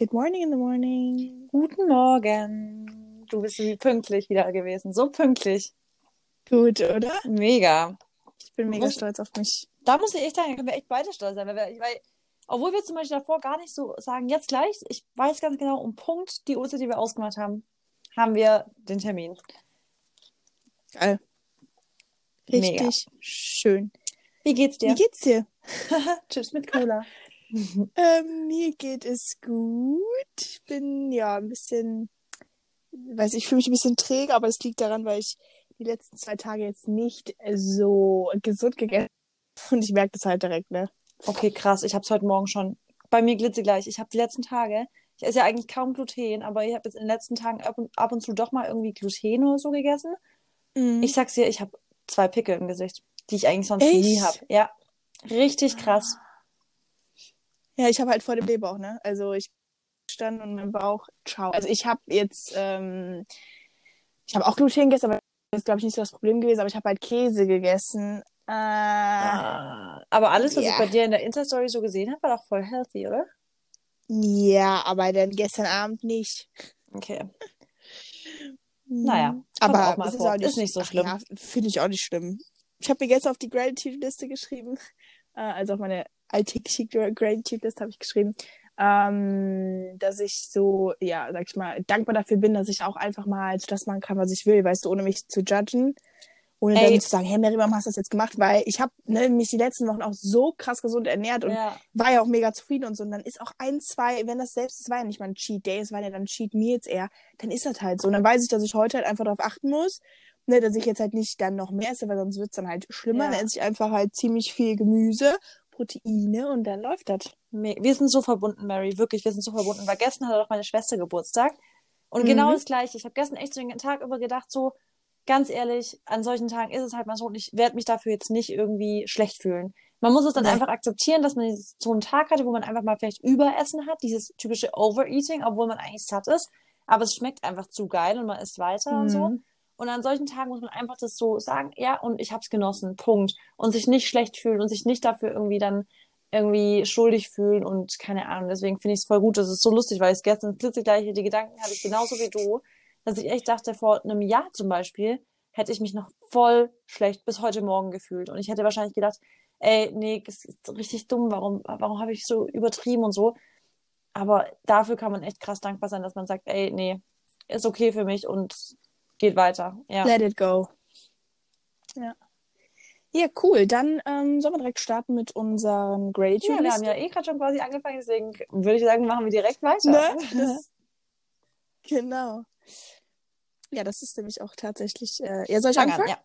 Good morning in the morning. Guten Morgen. Du bist wie pünktlich wieder gewesen. So pünktlich. Gut, oder? Mega. Ich bin mega Muss- stolz auf mich. Da muss ich echt sagen, da können wir echt beide stolz sein. Weil, wir, weil, obwohl wir zum Beispiel davor gar nicht so sagen, jetzt gleich, ich weiß ganz genau, um Punkt die Uhrzeit, die wir ausgemacht haben, haben wir den Termin. Geil. Mega. Richtig schön. Wie geht's dir? Wie geht's dir? Chips mit Cola. Ähm, mir geht es gut. Ich bin ja ein bisschen, weiß ich, fühle mich ein bisschen träge, aber es liegt daran, weil ich die letzten zwei Tage jetzt nicht so gesund gegessen habe. Und ich merke das halt direkt, ne? Okay, krass. Ich habe es heute Morgen schon. Bei mir glitzegleich. Ich habe die letzten Tage, ich esse ja eigentlich kaum Gluten, aber ich habe jetzt in den letzten Tagen ab und, ab und zu doch mal irgendwie Gluten oder so gegessen. Mhm. Ich sag's dir, ich habe zwei Pickel im Gesicht, die ich eigentlich sonst Echt? nie habe. Ja, richtig krass. Ja, ich habe halt vor dem Blähbauch, ne? Also ich stand und mein Bauch, ciao. Also ich habe jetzt, ähm, ich habe auch Gluten gegessen, aber das ist, glaube ich, nicht so das Problem gewesen, aber ich habe halt Käse gegessen. Äh, Ah, aber alles, was ja. ich bei dir in der Insta-Story so gesehen habe, war doch voll healthy, oder? ja, aber dann gestern Abend nicht. Okay. Naja, Mhm. kommt aber auch. Ist, auch Ist nicht so schlimm. Ja, finde ich auch nicht schlimm. Ich habe mir gestern auf die Gratitude-Liste geschrieben, äh, also auf meine alltägliche Gra- Gratitude-Liste habe ich geschrieben, ähm, dass ich so, ja, sag ich mal, dankbar dafür bin, dass ich auch einfach mal das machen kann, was ich will, weißt du, ohne mich zu judgen. Ohne Ey. dann zu sagen, hey Mary, warum hast du das jetzt gemacht? Weil ich habe ne, mich die letzten Wochen auch so krass gesund ernährt und Ja, war ja auch mega zufrieden und so. Und dann ist auch ein, zwei, wenn das selbst, es war ja nicht mal ein Cheat Day, es waren ja dann Cheat Meals eher, dann ist das halt so. Und dann weiß ich, dass ich heute halt einfach darauf achten muss, ne, dass ich jetzt halt nicht dann noch mehr esse, weil sonst wird's dann halt schlimmer. Ja. Dann esse ich einfach halt ziemlich viel Gemüse, Proteine und dann läuft das. wir sind so verbunden, Mary, wirklich, wir sind so verbunden. Weil gestern hatte doch meine Schwester Geburtstag. Und Mhm. genau das Gleiche. Ich habe gestern echt so den Tag über gedacht, so, ganz ehrlich, an solchen Tagen ist es halt mal so und ich werde mich dafür jetzt nicht irgendwie schlecht fühlen. Man muss es dann Nee. einfach akzeptieren, dass man so einen Tag hatte, wo man einfach mal vielleicht Überessen hat, dieses typische Overeating, obwohl man eigentlich satt ist. Aber es schmeckt einfach zu geil und man isst weiter und so. Und an solchen Tagen muss man einfach das so sagen, ja, und ich hab's genossen, Punkt. Und sich nicht schlecht fühlen und sich nicht dafür irgendwie dann irgendwie schuldig fühlen und keine Ahnung. Deswegen finde ich es voll gut. Das ist so lustig, weil ich gestern klitzegleiche, die Gedanken hatte ich genauso wie du, dass ich echt dachte, vor einem Jahr zum Beispiel hätte ich mich noch voll schlecht bis heute Morgen gefühlt. Und ich hätte wahrscheinlich gedacht, ey, nee, das ist richtig dumm, warum, warum habe ich so übertrieben und so. Aber dafür kann man echt krass dankbar sein, dass man sagt, ey, nee, ist okay für mich und geht weiter. Ja. Let it go. Ja. Ja, cool. Dann ähm, sollen wir direkt starten mit unseren Ja, Gratitude wir haben ja eh gerade schon quasi angefangen, deswegen würde ich sagen, machen wir direkt weiter. Ne? Das, genau. Ja, das ist nämlich auch tatsächlich. Äh, ja, soll ich Fang anfangen? an,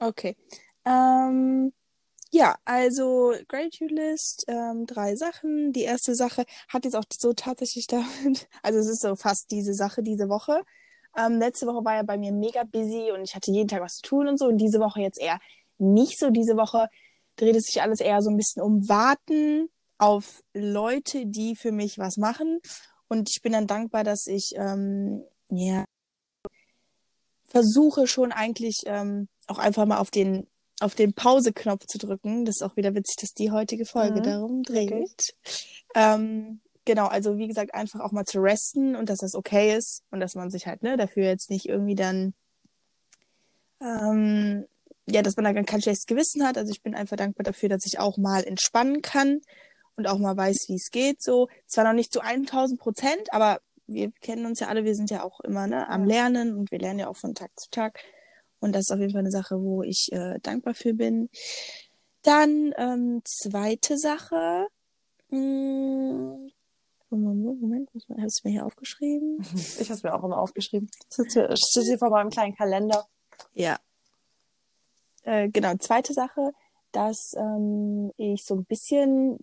ja. Okay. Ähm, ja, also Gratitude List, ähm, drei Sachen. Die erste Sache hat jetzt auch so tatsächlich damit, also es ist so fast diese Sache diese Woche. Ähm, letzte Woche war ja bei mir mega busy und ich hatte jeden Tag was zu tun und so. Und diese Woche jetzt eher nicht so. Diese Woche dreht es sich alles eher so ein bisschen um Warten auf Leute, die für mich was machen. Und ich bin dann dankbar, dass ich ähm, ja versuche schon eigentlich ähm, auch einfach mal auf den auf den Pause-Knopf zu drücken. Das ist auch wieder witzig, dass die heutige Folge Mhm, darum dreht. wirklich. Ähm, genau, also wie gesagt, einfach auch mal zu resten und dass das okay ist und dass man sich halt ne dafür jetzt nicht irgendwie dann ähm, ja, dass man da kein schlechtes Gewissen hat. Also ich bin einfach dankbar dafür, dass ich auch mal entspannen kann und auch mal weiß, wie es geht. So zwar noch nicht zu 1000 Prozent, aber wir kennen uns ja alle, wir sind ja auch immer ne, am. Lernen und wir lernen ja auch von Tag zu Tag. Und das ist auf jeden Fall eine Sache, wo ich äh, dankbar für bin. Dann ähm, zweite Sache. Hm, Moment, hast du mir hier aufgeschrieben? Ich habe es mir auch immer aufgeschrieben. Das ist hier, vor meinem kleinen Kalender. Ja. Äh, genau, zweite Sache, dass ähm, ich so ein bisschen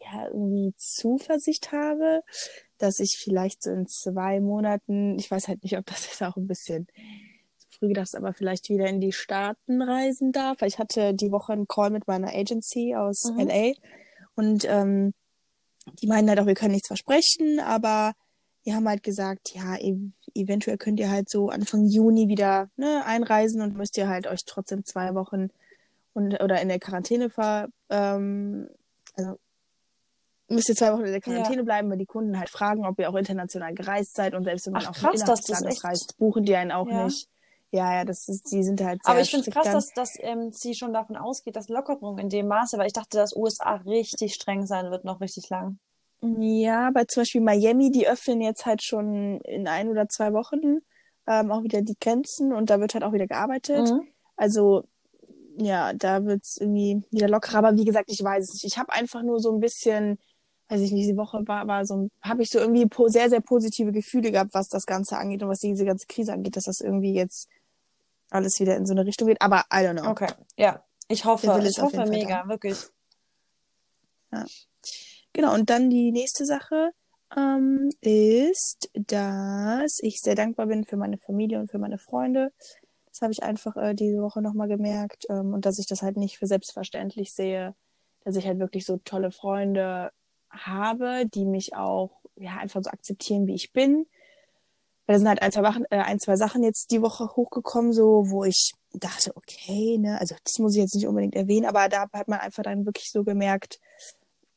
ja, irgendwie Zuversicht habe, dass ich vielleicht so in zwei Monaten, ich weiß halt nicht, ob das jetzt auch ein bisschen zu früh gedacht ist, aber vielleicht wieder in die Staaten reisen darf. Weil ich hatte die Woche einen Call mit meiner Agency aus Mhm. LA und ähm, die meinen halt auch, wir können nichts versprechen, aber wir haben halt gesagt, ja, ev eventuell könnt ihr halt so Anfang Juni wieder ne, einreisen und müsst ihr halt euch trotzdem zwei Wochen und oder in der Quarantäne ver, ähm, also müsst ihr zwei Wochen in der Quarantäne ja. bleiben, weil die Kunden halt fragen, ob ihr auch international gereist seid und selbst wenn man Ach, auch krass, innerhalb des Landes reist, buchen die einen auch ja. nicht. Ja, ja, das ist, die sind halt sehr Aber ich finde es krass, dass, dass ähm, sie schon davon ausgeht, dass Lockerung in dem Maße, weil ich dachte, dass USA richtig streng sein wird, noch richtig lang. Ja, bei zum Beispiel Miami, die öffnen jetzt halt schon in ein oder zwei Wochen ähm, auch wieder die Grenzen und da wird halt auch wieder gearbeitet. Mhm. Also ja, da wird es irgendwie wieder lockerer. Aber wie gesagt, ich weiß es nicht. Ich habe einfach nur so ein bisschen, weiß ich nicht, diese Woche war, war so, habe ich so irgendwie sehr, sehr positive Gefühle gehabt, was das Ganze angeht und was diese ganze Krise angeht, dass das irgendwie jetzt alles wieder in so eine Richtung geht. Aber I don't know. Okay, ja. Ich hoffe, ich hoffe mega, da. wirklich. Ja. Genau, und dann die nächste Sache ähm, ist, dass ich sehr dankbar bin für meine Familie und für meine Freunde. Das habe ich einfach äh, diese Woche nochmal gemerkt ähm, und dass ich das halt nicht für selbstverständlich sehe, dass ich halt wirklich so tolle Freunde habe, die mich auch ja einfach so akzeptieren, wie ich bin. Weil da sind halt ein, zwei, Wochen, äh, ein, zwei Sachen jetzt die Woche hochgekommen, so wo ich dachte, okay, ne, also das muss ich jetzt nicht unbedingt erwähnen, aber da hat man einfach dann wirklich so gemerkt,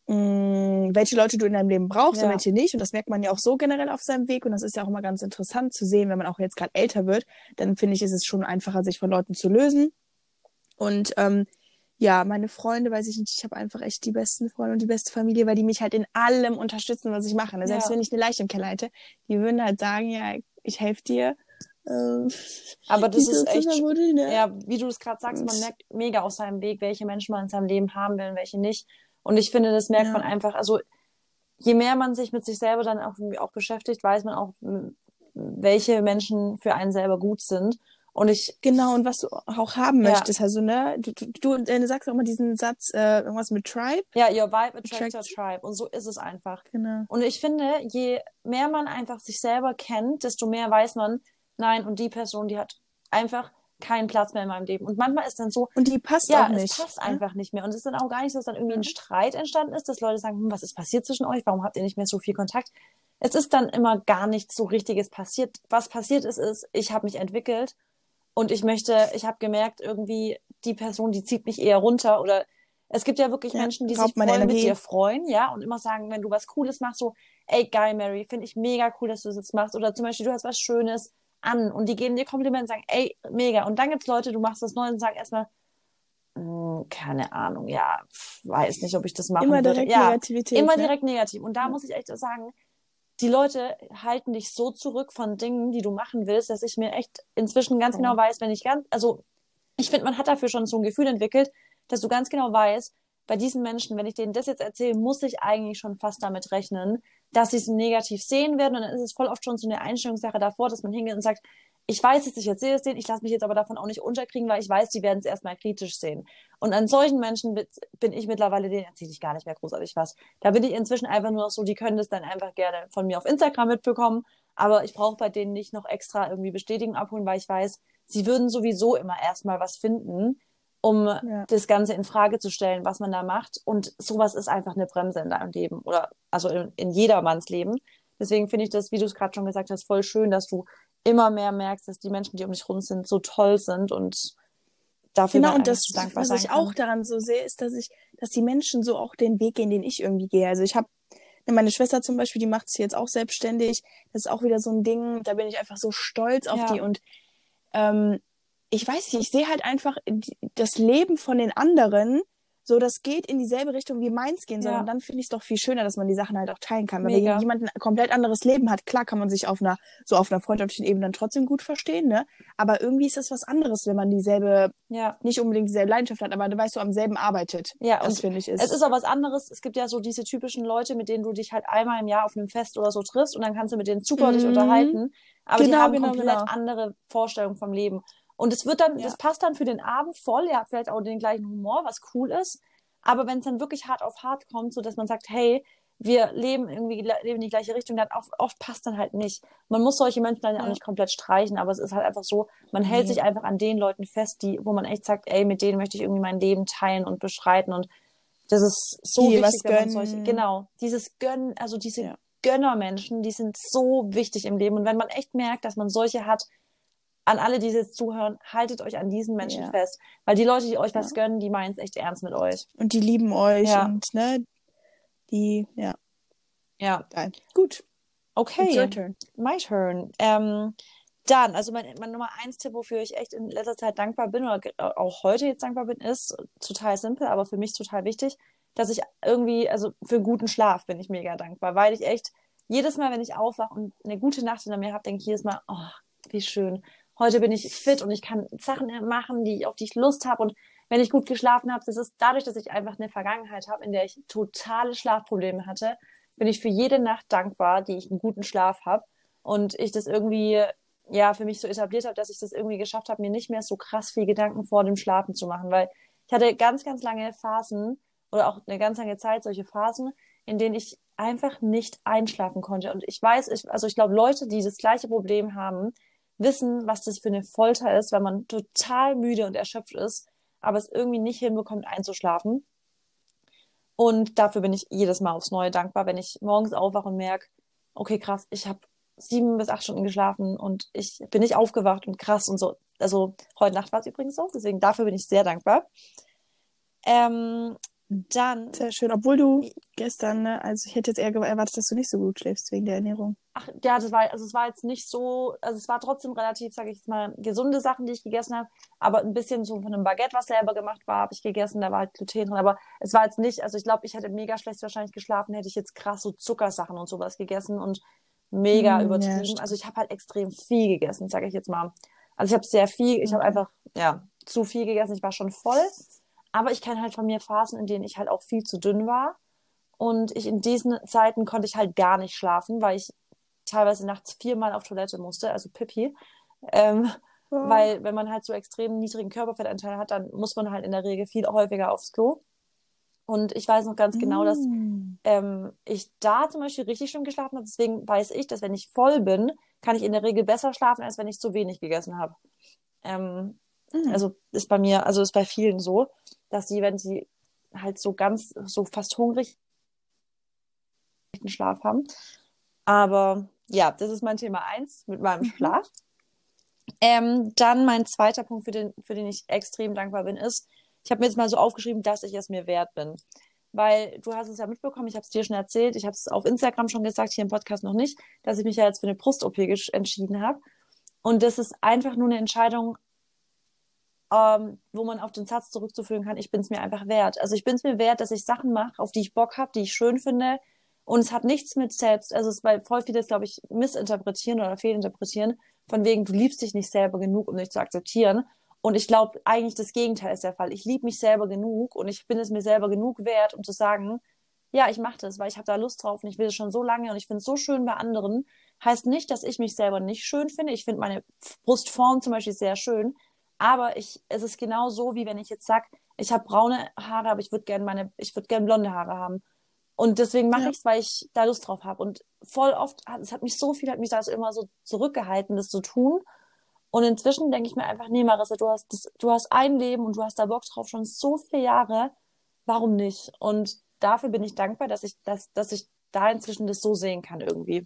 mh, mm, welche Leute du in deinem Leben brauchst Ja. und welche nicht. Und das merkt man ja auch so generell auf seinem Weg. Und das ist ja auch immer ganz interessant zu sehen, wenn man auch jetzt gerade älter wird. Dann finde ich, ist es schon einfacher, sich von Leuten zu lösen. Und ähm, ja, meine Freunde, weiß ich nicht, ich habe einfach echt die besten Freunde und die beste Familie, weil die mich halt in allem unterstützen, was ich mache. Ne? Selbst Ja. wenn ich eine Leiche im Keller hätte, die würden halt sagen, ja, ich helfe dir. Ähm, Aber das ist echt, Zimmerbuddel, ne? ja, wie du es gerade sagst, man merkt mega auf seinem Weg, welche Menschen man in seinem Leben haben will und welche nicht. Und ich finde, das merkt Ja. man einfach, also je mehr man sich mit sich selber dann auch, auch beschäftigt, weiß man auch, welche Menschen für einen selber gut sind. Und ich, Genau, und was du auch haben Ja. möchtest. Also, ne, du, du, du äh, sagst auch immer diesen Satz, äh, irgendwas mit Tribe. ja, your vibe attracts your tribe. Und so ist es einfach. Genau. Und ich finde, je mehr man einfach sich selber kennt, desto mehr weiß man, nein, und die Person, die hat einfach keinen Platz mehr in meinem Leben. Und manchmal ist dann so, Und die passt ja, auch nicht. es passt ne? einfach nicht mehr. Und es ist dann auch gar nicht so, dass dann irgendwie ein Ja. Streit entstanden ist, dass Leute sagen, hm, was ist passiert zwischen euch? Warum habt ihr nicht mehr so viel Kontakt? Es ist dann immer gar nichts so Richtiges passiert. Was passiert ist, ist, ich habe mich entwickelt und ich möchte, ich habe gemerkt, irgendwie die Person, die zieht mich eher runter oder es gibt ja wirklich Ja, Menschen, die sich voll mit dir freuen, ja, und immer sagen, wenn du was Cooles machst, so, ey, geil, Mary, finde ich mega cool, dass du das jetzt machst. Oder zum Beispiel, du hast was Schönes an und die geben dir Komplimente und sagen, ey, mega. Und dann gibt's Leute, du machst was Neues und sagen erstmal, "Hm, keine Ahnung, ja, weiß nicht, ob ich das machen Immer würde. direkt ja, Negativität. immer ne? direkt negativ. Und da Ja. muss ich echt sagen, die Leute halten dich so zurück von Dingen, die du machen willst, dass ich mir echt inzwischen ganz genau weiß, wenn ich ganz, also ich finde, man hat dafür schon so ein Gefühl entwickelt, dass du ganz genau weißt, bei diesen Menschen, wenn ich denen das jetzt erzähle, muss ich eigentlich schon fast damit rechnen, dass sie es negativ sehen werden. Und dann ist es voll oft schon so eine Einstellungssache davor, dass man hingeht und sagt, ich weiß jetzt, ich erzähle es denen, ich lasse mich jetzt aber davon auch nicht unterkriegen, weil ich weiß, die werden es erstmal kritisch sehen. Und an solchen Menschen bin- bin ich mittlerweile, denen erzähle ich gar nicht mehr großartig was. Da bin ich inzwischen einfach nur noch so, die können das dann einfach gerne von mir auf Instagram mitbekommen, aber ich brauche bei denen nicht noch extra irgendwie Bestätigung abholen, weil ich weiß, sie würden sowieso immer erstmal was finden, um Ja. das Ganze in Frage zu stellen, was man da macht. Und sowas ist einfach eine Bremse in deinem Leben oder also in, in jedermanns Leben. Deswegen finde ich das, wie du es gerade schon gesagt hast, voll schön, dass du immer mehr merkst, dass die Menschen, die um dich rum sind, so toll sind und dafür Genau, und das, dankbar was sein ich kann. auch daran so sehe, ist, dass ich, dass die Menschen so auch den Weg gehen, den ich irgendwie gehe. Also ich habe meine Schwester zum Beispiel, die macht sich jetzt auch selbstständig. Das ist auch wieder so ein Ding, da bin ich einfach so stolz auf Ja. die. Und ähm, ich weiß nicht, ich sehe halt einfach das Leben von den anderen, so das geht in dieselbe Richtung wie meins gehen soll. Ja. Und dann finde ich es doch viel schöner, dass man die Sachen halt auch teilen kann. Weil Mega. wenn jemand ein komplett anderes Leben hat, klar kann man sich auf einer, so auf einer freundschaftlichen Ebene dann trotzdem gut verstehen, ne? Aber irgendwie ist das was anderes, wenn man dieselbe Ja. nicht unbedingt dieselbe Leidenschaft hat, aber du weißt, du am selben arbeitet. Ja, das finde ich ist. Es ist auch was anderes. Es gibt ja so diese typischen Leute, mit denen du dich halt einmal im Jahr auf einem Fest oder so triffst und dann kannst du mit denen super dich Mhm. unterhalten. Aber die Genau, haben genau, komplett genau. andere Vorstellungen vom Leben. Und es wird dann, Ja. das passt dann für den Abend voll. Ihr habt vielleicht auch den gleichen Humor, was cool ist. Aber wenn es dann wirklich hart auf hart kommt, so dass man sagt, hey, wir leben irgendwie leben in die gleiche Richtung, dann oft, oft passt dann halt nicht. Man muss solche Menschen dann ja auch nicht komplett streichen, aber es ist halt einfach so, man hält Nee. sich einfach an den Leuten fest, die, wo man echt sagt, ey, mit denen möchte ich irgendwie mein Leben teilen und beschreiten und das ist so Die wichtig, wenn man solche, genau, dieses Gönnen, also diese Ja. Gönnermenschen, die sind so wichtig im Leben und wenn man echt merkt, dass man solche hat, an alle, die jetzt zuhören, haltet euch an diesen Menschen Ja. fest, weil die Leute, die euch was gönnen, die meinen es echt ernst mit euch. und die lieben euch Ja. und ne, die, ja. Ja. Geil. Gut. Okay. It's your turn. My turn. Ähm, dann, also mein, mein Nummer eins Tipp, wofür ich echt in letzter Zeit dankbar bin oder auch heute jetzt dankbar bin, ist total simpel, aber für mich total wichtig, dass ich irgendwie, also für guten Schlaf bin ich mega dankbar, weil ich echt jedes Mal, wenn ich aufwache und eine gute Nacht hinter mir habe, denke ich jedes Mal, oh, wie schön. Heute bin ich fit und ich kann Sachen machen, die, auf die ich Lust habe. Und wenn ich gut geschlafen habe, das ist dadurch, dass ich einfach eine Vergangenheit habe, in der ich totale Schlafprobleme hatte, bin ich für jede Nacht dankbar, die ich einen guten Schlaf habe. Und ich das irgendwie ja für mich so etabliert habe, dass ich das irgendwie geschafft habe, mir nicht mehr so krass viel Gedanken vor dem Schlafen zu machen, weil ich hatte ganz, ganz lange Phasen oder auch eine ganz lange Zeit solche Phasen, in denen ich einfach nicht einschlafen konnte. Und ich weiß, ich, also ich glaube, Leute, die das gleiche Problem haben, wissen, was das für eine Folter ist, wenn man total müde und erschöpft ist, aber es irgendwie nicht hinbekommt, einzuschlafen. Und dafür bin ich jedes Mal aufs Neue dankbar, wenn ich morgens aufwache und merke, okay, krass, ich habe sieben bis acht Stunden geschlafen und ich bin nicht aufgewacht und krass und so. Also heute Nacht war es übrigens so, deswegen dafür bin ich sehr dankbar. Ähm, dann. Sehr schön, obwohl du gestern, ne, also ich hätte jetzt eher erwartet, dass du nicht so gut schläfst wegen der Ernährung. Ach ja, das war, also es war jetzt nicht so, also es war trotzdem relativ, sage ich jetzt mal, gesunde Sachen, die ich gegessen habe, aber ein bisschen so von einem Baguette, was selber gemacht war, habe ich gegessen, da war halt Gluten drin, aber es war jetzt nicht, also ich glaube, ich hätte mega schlecht wahrscheinlich geschlafen, hätte ich jetzt krass so Zuckersachen und sowas gegessen und mega mm, übertrieben. Ja, also ich habe halt extrem viel gegessen, sage ich jetzt mal. Also ich habe sehr viel, ich habe einfach ja zu viel gegessen. Ich war schon voll, aber ich kenne halt von mir Phasen, in denen ich halt auch viel zu dünn war. Und ich in diesen Zeiten konnte ich halt gar nicht schlafen, weil ich teilweise nachts viermal auf Toilette musste, also Pipi. Ähm, oh. Weil wenn man halt so extrem niedrigen Körperfettanteil hat, dann muss man halt in der Regel viel häufiger aufs Klo. Und ich weiß noch ganz genau, dass mm. ähm, ich da zum Beispiel richtig schlimm geschlafen habe. Deswegen weiß ich, dass wenn ich voll bin, kann ich in der Regel besser schlafen, als wenn ich zu wenig gegessen habe. Ähm, mm. Also ist bei mir, also ist bei vielen so, dass sie, wenn sie halt so ganz, so fast hungrig Schlaf haben. Aber ja, das ist mein Thema eins mit meinem mhm. Schlaf. Ähm, dann mein zweiter Punkt, für den, für den ich extrem dankbar bin, ist, ich habe mir jetzt mal so aufgeschrieben, dass ich es mir wert bin. Weil du hast es ja mitbekommen, ich habe es dir schon erzählt, ich habe es auf Instagram schon gesagt, hier im Podcast noch nicht, dass ich mich ja jetzt für eine Brust-OP entschieden habe. Und das ist einfach nur eine Entscheidung, ähm, wo man auf den Satz zurückzuführen kann, ich bin es mir einfach wert. Also ich bin es mir wert, dass ich Sachen mache, auf die ich Bock habe, die ich schön finde. Und es hat nichts mit selbst, also es weil voll viele glaube ich, missinterpretieren oder fehlinterpretieren, von wegen, du liebst dich nicht selber genug, um dich zu akzeptieren. Und ich glaube, eigentlich das Gegenteil ist der Fall. Ich liebe mich selber genug und ich bin es mir selber genug wert, um zu sagen, ja, ich mache das, weil ich habe da Lust drauf und ich will es schon so lange und ich finde es so schön bei anderen. Heißt nicht, dass ich mich selber nicht schön finde. Ich finde meine Brustform zum Beispiel sehr schön. Aber ich, es ist genau so, wie wenn ich jetzt sage, ich habe braune Haare, aber ich würde gerne meine, ich würde gerne blonde Haare haben. Und deswegen mache ja. ich es, weil ich da Lust drauf habe. Und voll oft, es hat mich so viel, hat mich das immer so zurückgehalten, das zu tun. Und inzwischen denke ich mir einfach, nee, Marissa, du hast, das, du hast ein Leben und du hast da Bock drauf, schon so viele Jahre. Warum nicht? Und dafür bin ich dankbar, dass ich, dass, dass ich da inzwischen das so sehen kann irgendwie.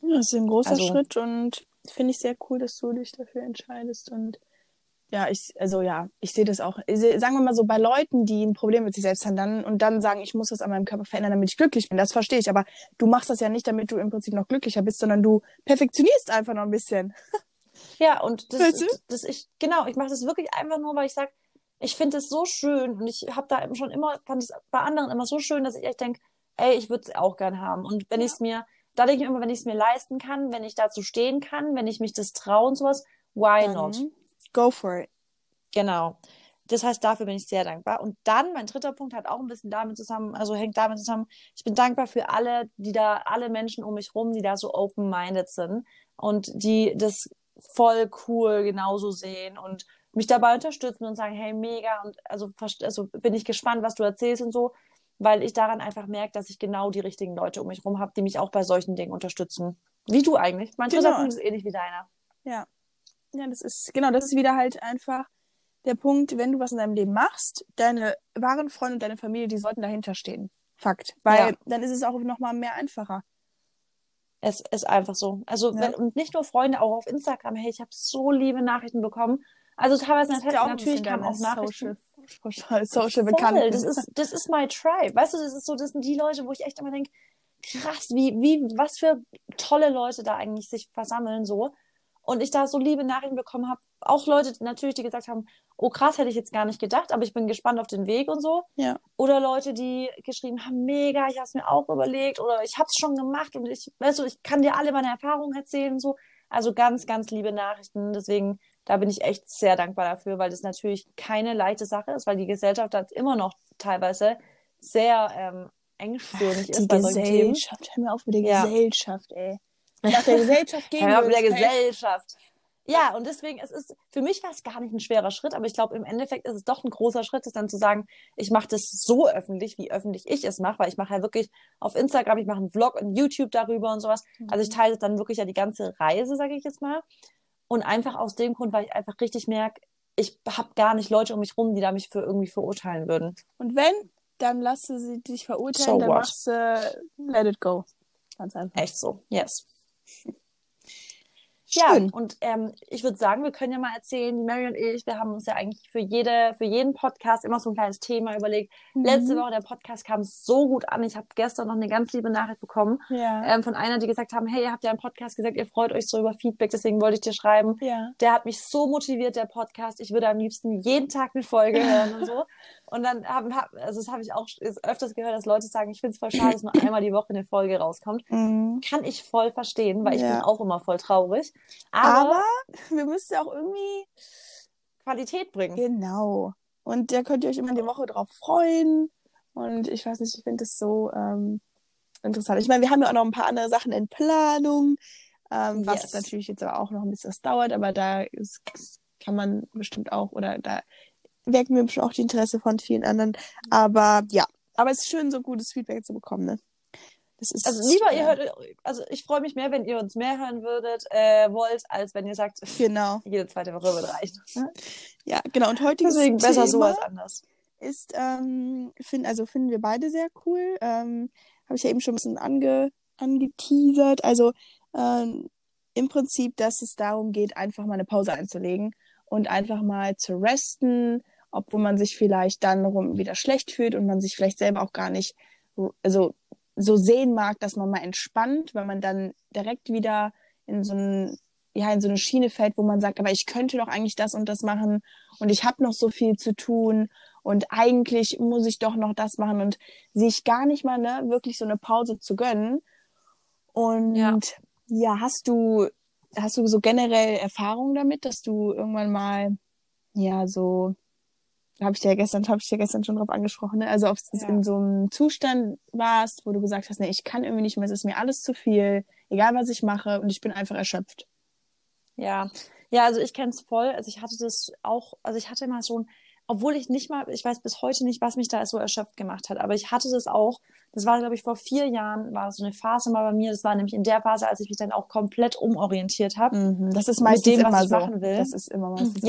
Ja, das ist ein großer also, Schritt und finde ich sehr cool, dass du dich dafür entscheidest. Und ja, ich, also ja, ich sehe das auch. Sagen wir mal so, bei Leuten, die ein Problem mit sich selbst haben dann, und dann sagen, ich muss das an meinem Körper verändern, damit ich glücklich bin, das verstehe ich. Aber du machst das ja nicht, damit du im Prinzip noch glücklicher bist, sondern du perfektionierst einfach noch ein bisschen. Ja, und das, weißt du? das ich, genau, ich mache das wirklich einfach nur, weil ich sage, ich finde es so schön und ich habe da schon immer, fand es bei anderen immer so schön, dass ich echt denke, ey, ich würde es auch gern haben. Und wenn ja. ich es mir, da denke ich immer, wenn ich es mir leisten kann, wenn ich dazu stehen kann, wenn ich mich das traue und sowas, why Dann not? Go for it. Genau. Das heißt, dafür bin ich sehr dankbar. Und dann, mein dritter Punkt hat auch ein bisschen damit zusammen, also hängt damit zusammen, ich bin dankbar für alle, die da, alle Menschen um mich rum, die da so open-minded sind und die das voll cool genauso sehen und mich dabei unterstützen und sagen, hey, mega, und also, also bin ich gespannt, was du erzählst und so, weil ich daran einfach merke, dass ich genau die richtigen Leute um mich rum habe, die mich auch bei solchen Dingen unterstützen. Wie du eigentlich. Mein dritter genau. Punkt ist ähnlich wie deiner. Ja. Ja, das ist, genau, das ist wieder halt einfach der Punkt, wenn du was in deinem Leben machst, deine wahren Freunde und deine Familie, die sollten dahinter stehen. Fakt. Weil ja. dann ist es auch nochmal mehr einfacher. Es ist einfach so. Also, ja. wenn, und nicht nur Freunde, auch auf Instagram. Hey, ich habe so liebe Nachrichten bekommen. Also teilweise natürlich, ja natürlich kamen auch Nachrichten. Social Bekannten. Das ist, das ist my tribe. Weißt du, das ist so, das sind die Leute, wo ich echt immer denke, krass, wie, wie, was für tolle Leute da eigentlich sich versammeln, so. Und ich da so liebe Nachrichten bekommen habe. Auch Leute natürlich, die gesagt haben, oh krass, hätte ich jetzt gar nicht gedacht, aber ich bin gespannt auf den Weg und so. Ja. Oder Leute, die geschrieben haben, mega, ich habe es mir auch überlegt oder ich habe es schon gemacht und ich, weißt du, ich kann dir alle meine Erfahrungen erzählen und so. Also ganz, ganz liebe Nachrichten. Deswegen, da bin ich echt sehr dankbar dafür, weil das natürlich keine leichte Sache ist, weil die Gesellschaft hat immer noch teilweise sehr ähm, engstirnig Ach, ist bei. Gesellschaft. Hör mir auf mit der Ja. Gesellschaft, ey. Nach der Gesellschaft gehen Ja, wir mit der. Gesellschaft. Ja, und deswegen, es ist, für mich war es gar nicht ein schwerer Schritt, aber ich glaube, im Endeffekt ist es doch ein großer Schritt, das dann zu sagen, ich mache das so öffentlich, wie öffentlich ich es mache, weil ich mache ja wirklich auf Instagram, ich mache einen Vlog und YouTube darüber und sowas. Also ich teile dann wirklich ja die ganze Reise, sage ich jetzt mal. Und einfach aus dem Grund, weil ich einfach richtig merke, ich habe gar nicht Leute um mich rum, die da mich für irgendwie verurteilen würden. Und wenn, dann lasse sie dich verurteilen, So dann what? machst du let it go. Ganz einfach. Echt so. Yes. Ja, Schön. und ähm, ich würde sagen, wir können ja mal erzählen, die Mary und ich, wir haben uns ja eigentlich für jede, für jeden Podcast immer so ein kleines Thema überlegt. Mhm. Letzte Woche der Podcast kam so gut an. Ich habe gestern noch eine ganz liebe Nachricht bekommen Ja. ähm, von einer, die gesagt haben, hey, ihr habt ja im Podcast gesagt, ihr freut euch so über Feedback, deswegen wollte ich dir schreiben. ja. Der hat mich so motiviert, der Podcast. Ich würde am liebsten jeden Tag eine Folge hören und so. Und dann haben, hab, also das habe ich auch öfters gehört, dass Leute sagen, ich finde es voll schade, dass nur einmal die Woche eine Folge rauskommt. Mhm. Kann ich voll verstehen, weil ich Ja. bin auch immer voll traurig. Aber, Aber wir müssen ja auch irgendwie Qualität bringen. Genau. Und da könnt ihr euch immer die Woche drauf freuen. Und ich weiß nicht, ich finde das so ähm, interessant. Ich meine, wir haben ja auch noch ein paar andere Sachen in Planung, ähm, was Yes. natürlich jetzt aber auch noch ein bisschen was dauert, aber da ist, kann man bestimmt auch, oder da wecken wir bestimmt auch die Interesse von vielen anderen. Aber ja, aber es ist schön, so gutes Feedback zu bekommen, ne? Das ist, Also lieber ihr hört, also ich freue mich mehr, wenn ihr uns mehr hören würdet, äh, wollt, als wenn ihr sagt, Genau. jede zweite Woche wird reichen. Ja, genau. Und heutiges Deswegen besser Thema so als anders. ist, ähm, find, also finden wir beide sehr cool. Ähm, Habe ich ja eben schon ein bisschen ange, angeteasert. Also ähm, im Prinzip, dass es darum geht, einfach mal eine Pause einzulegen und einfach mal zu resten, obwohl man sich vielleicht dann rum wieder schlecht fühlt und man sich vielleicht selber auch gar nicht also so sehen mag, dass man mal entspannt, weil man dann direkt wieder in so ein ja in so eine Schiene fällt, wo man sagt, aber ich könnte doch eigentlich das und das machen und ich habe noch so viel zu tun und eigentlich muss ich doch noch das machen und sich gar nicht mal ne wirklich so eine Pause zu gönnen. Und Ja. ja, hast du hast du so generell Erfahrung damit, dass du irgendwann mal ja so habe ich dir ja gestern, habe ich dir gestern schon drauf angesprochen, ne? Also ob du Ja. in so einem Zustand warst, wo du gesagt hast, ne, ich kann irgendwie nicht mehr, es ist mir alles zu viel, egal was ich mache und ich bin einfach erschöpft. Ja, ja, also ich kenne es voll. Also ich hatte das auch, also ich hatte mal so ein, obwohl ich nicht mal, ich weiß bis heute nicht, was mich da so erschöpft gemacht hat, aber ich hatte das auch, das war, glaube ich, vor vier Jahren, war so eine Phase mal bei mir, das war nämlich in der Phase, als ich mich dann auch komplett umorientiert habe. Mhm. Das ist Mit meistens dem, was immer ich so. machen will. Das ist immer meistens so.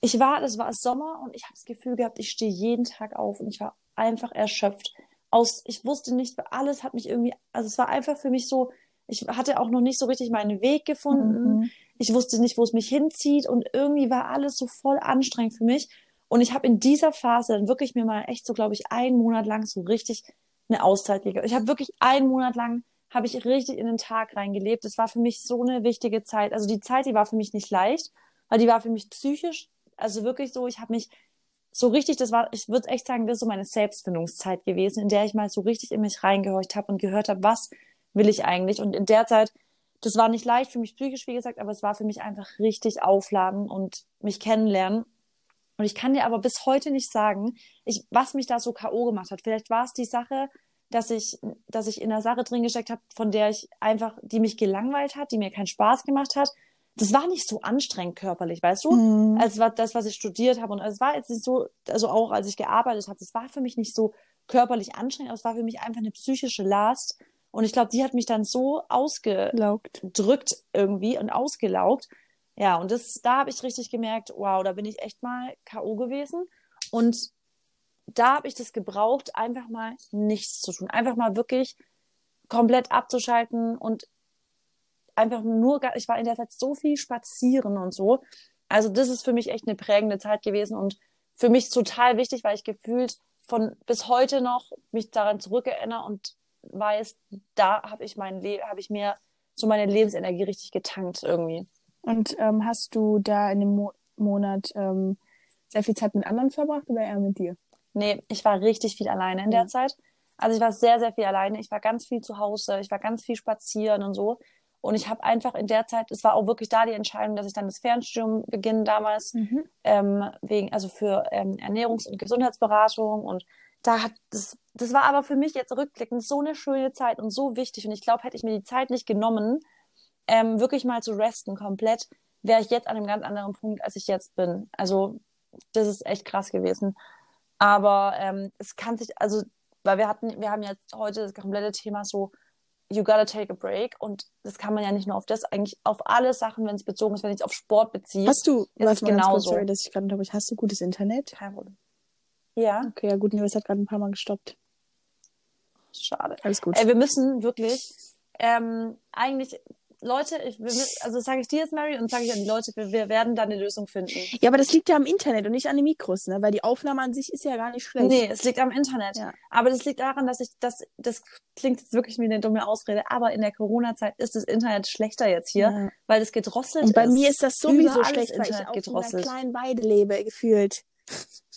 Ich war, das war Sommer und ich habe das Gefühl gehabt, ich stehe jeden Tag auf und ich war einfach erschöpft. Aus, ich wusste nicht, alles hat mich irgendwie, also es war einfach für mich so, ich hatte auch noch nicht so richtig meinen Weg gefunden. Mhm. Ich wusste nicht, wo es mich hinzieht und irgendwie war alles so voll anstrengend für mich. Und ich habe in dieser Phase dann wirklich mir mal echt so, glaube ich, einen Monat lang so richtig eine Auszeit gegeben. Ich habe wirklich einen Monat lang habe ich richtig in den Tag reingelebt. Das war für mich so eine wichtige Zeit. Also die Zeit, die war für mich nicht leicht, weil die war für mich psychisch, also wirklich so, ich habe mich so richtig, das war, ich würde echt sagen, das ist so meine Selbstfindungszeit gewesen, in der ich mal so richtig in mich reingehorcht habe und gehört habe, was will ich eigentlich? Und in der Zeit, das war nicht leicht für mich psychisch, wie gesagt, aber es war für mich einfach richtig aufladen und mich kennenlernen. Und ich kann dir aber bis heute nicht sagen, ich, was mich da so K.O. gemacht hat. Vielleicht war es die Sache, dass ich, dass ich in einer Sache drin gesteckt habe, von der ich einfach, die mich gelangweilt hat, die mir keinen Spaß gemacht hat. Das war nicht so anstrengend körperlich, weißt du? Mhm. als war das, was ich studiert habe. Und es war jetzt nicht so, also auch als ich gearbeitet habe, es war für mich nicht so körperlich anstrengend, aber es war für mich einfach eine psychische Last. Und ich glaube, die hat mich dann so ausgedrückt irgendwie und ausgelaugt. Ja, und das, da habe ich richtig gemerkt, wow, da bin ich echt mal K.O. gewesen. Und da habe ich das gebraucht, einfach mal nichts zu tun. Einfach mal wirklich komplett abzuschalten und einfach nur, ich war in der Zeit so viel spazieren und so. Also das ist für mich echt eine prägende Zeit gewesen und für mich total wichtig, weil ich gefühlt von bis heute noch mich daran zurückerinnere und weiß, da habe ich mein Le habe ich mir so meine Lebensenergie richtig getankt irgendwie. Und ähm, hast du da in dem Mo Monat ähm, sehr viel Zeit mit anderen verbracht oder eher mit dir? Nee, ich war richtig viel alleine in der Mhm. Zeit. Also ich war sehr, sehr viel alleine. Ich war ganz viel zu Hause. Ich war ganz viel spazieren und so. Und ich habe einfach in der Zeit, es war auch wirklich da die Entscheidung, dass ich dann das Fernstudium beginne damals, Mhm. ähm, wegen, also für ähm, Ernährungs- und Gesundheitsberatung. Und da hat das, das war aber für mich jetzt rückblickend so eine schöne Zeit und so wichtig. Und ich glaube, hätte ich mir die Zeit nicht genommen, ähm, wirklich mal zu resten komplett, wäre ich jetzt an einem ganz anderen Punkt, als ich jetzt bin. Also das ist echt krass gewesen. Aber ähm, es kann sich, also, weil wir hatten, wir haben jetzt heute das komplette Thema so, you gotta take a break. Und das kann man ja nicht nur auf das, eigentlich auf alle Sachen, wenn es bezogen ist, wenn ich es auf Sport beziehe. Hast du, ist genauso. sorry, dass ich gerade unterbreche. Hast du gutes Internet? Kein Problem. Ja, Okay, ja gut, nee, es hat gerade ein paar Mal gestoppt. schade. Alles gut. Ey, wir müssen wirklich, ähm, eigentlich, Leute, ich, wir also sage ich dir jetzt, Mary, und sage ich an die Leute, wir, wir werden da eine Lösung finden. ja, aber das liegt ja am Internet und nicht an den Mikros, ne? Weil die Aufnahme an sich ist ja gar nicht schlecht. Nee, es liegt am Internet. Ja. Aber das liegt daran, dass ich, das, das klingt jetzt wirklich wie eine dumme Ausrede, aber in der Corona-Zeit ist das Internet schlechter jetzt hier, Ja. weil es gedrosselt Und bei ist. mir ist das sowieso schlecht, ist weil ich Internet auf gedrosselt. einer kleinen Weide lebe, gefühlt.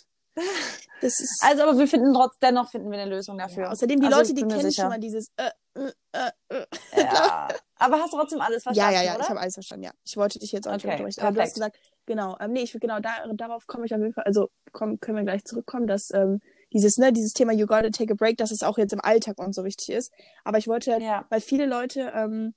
Das ist. Also, aber wir finden trotz, dennoch finden wir eine Lösung dafür. ja, außerdem, die also, Leute, ich die kennen sicher. schon mal dieses. Äh. Ja. Aber hast du trotzdem alles Ja, verstanden, ja, ja, oder? ich habe alles verstanden, ja. Ich wollte dich jetzt auch nicht Okay, unterbrechen. Aber du hast gesagt, genau, ähm, nee, ich genau, da, darauf komme ich auf jeden Fall, also komm, können wir gleich zurückkommen, dass ähm, dieses, ne, dieses Thema You gotta take a break, dass es auch jetzt im Alltag und so wichtig ist. Aber ich wollte Ja. weil viele Leute, ähm,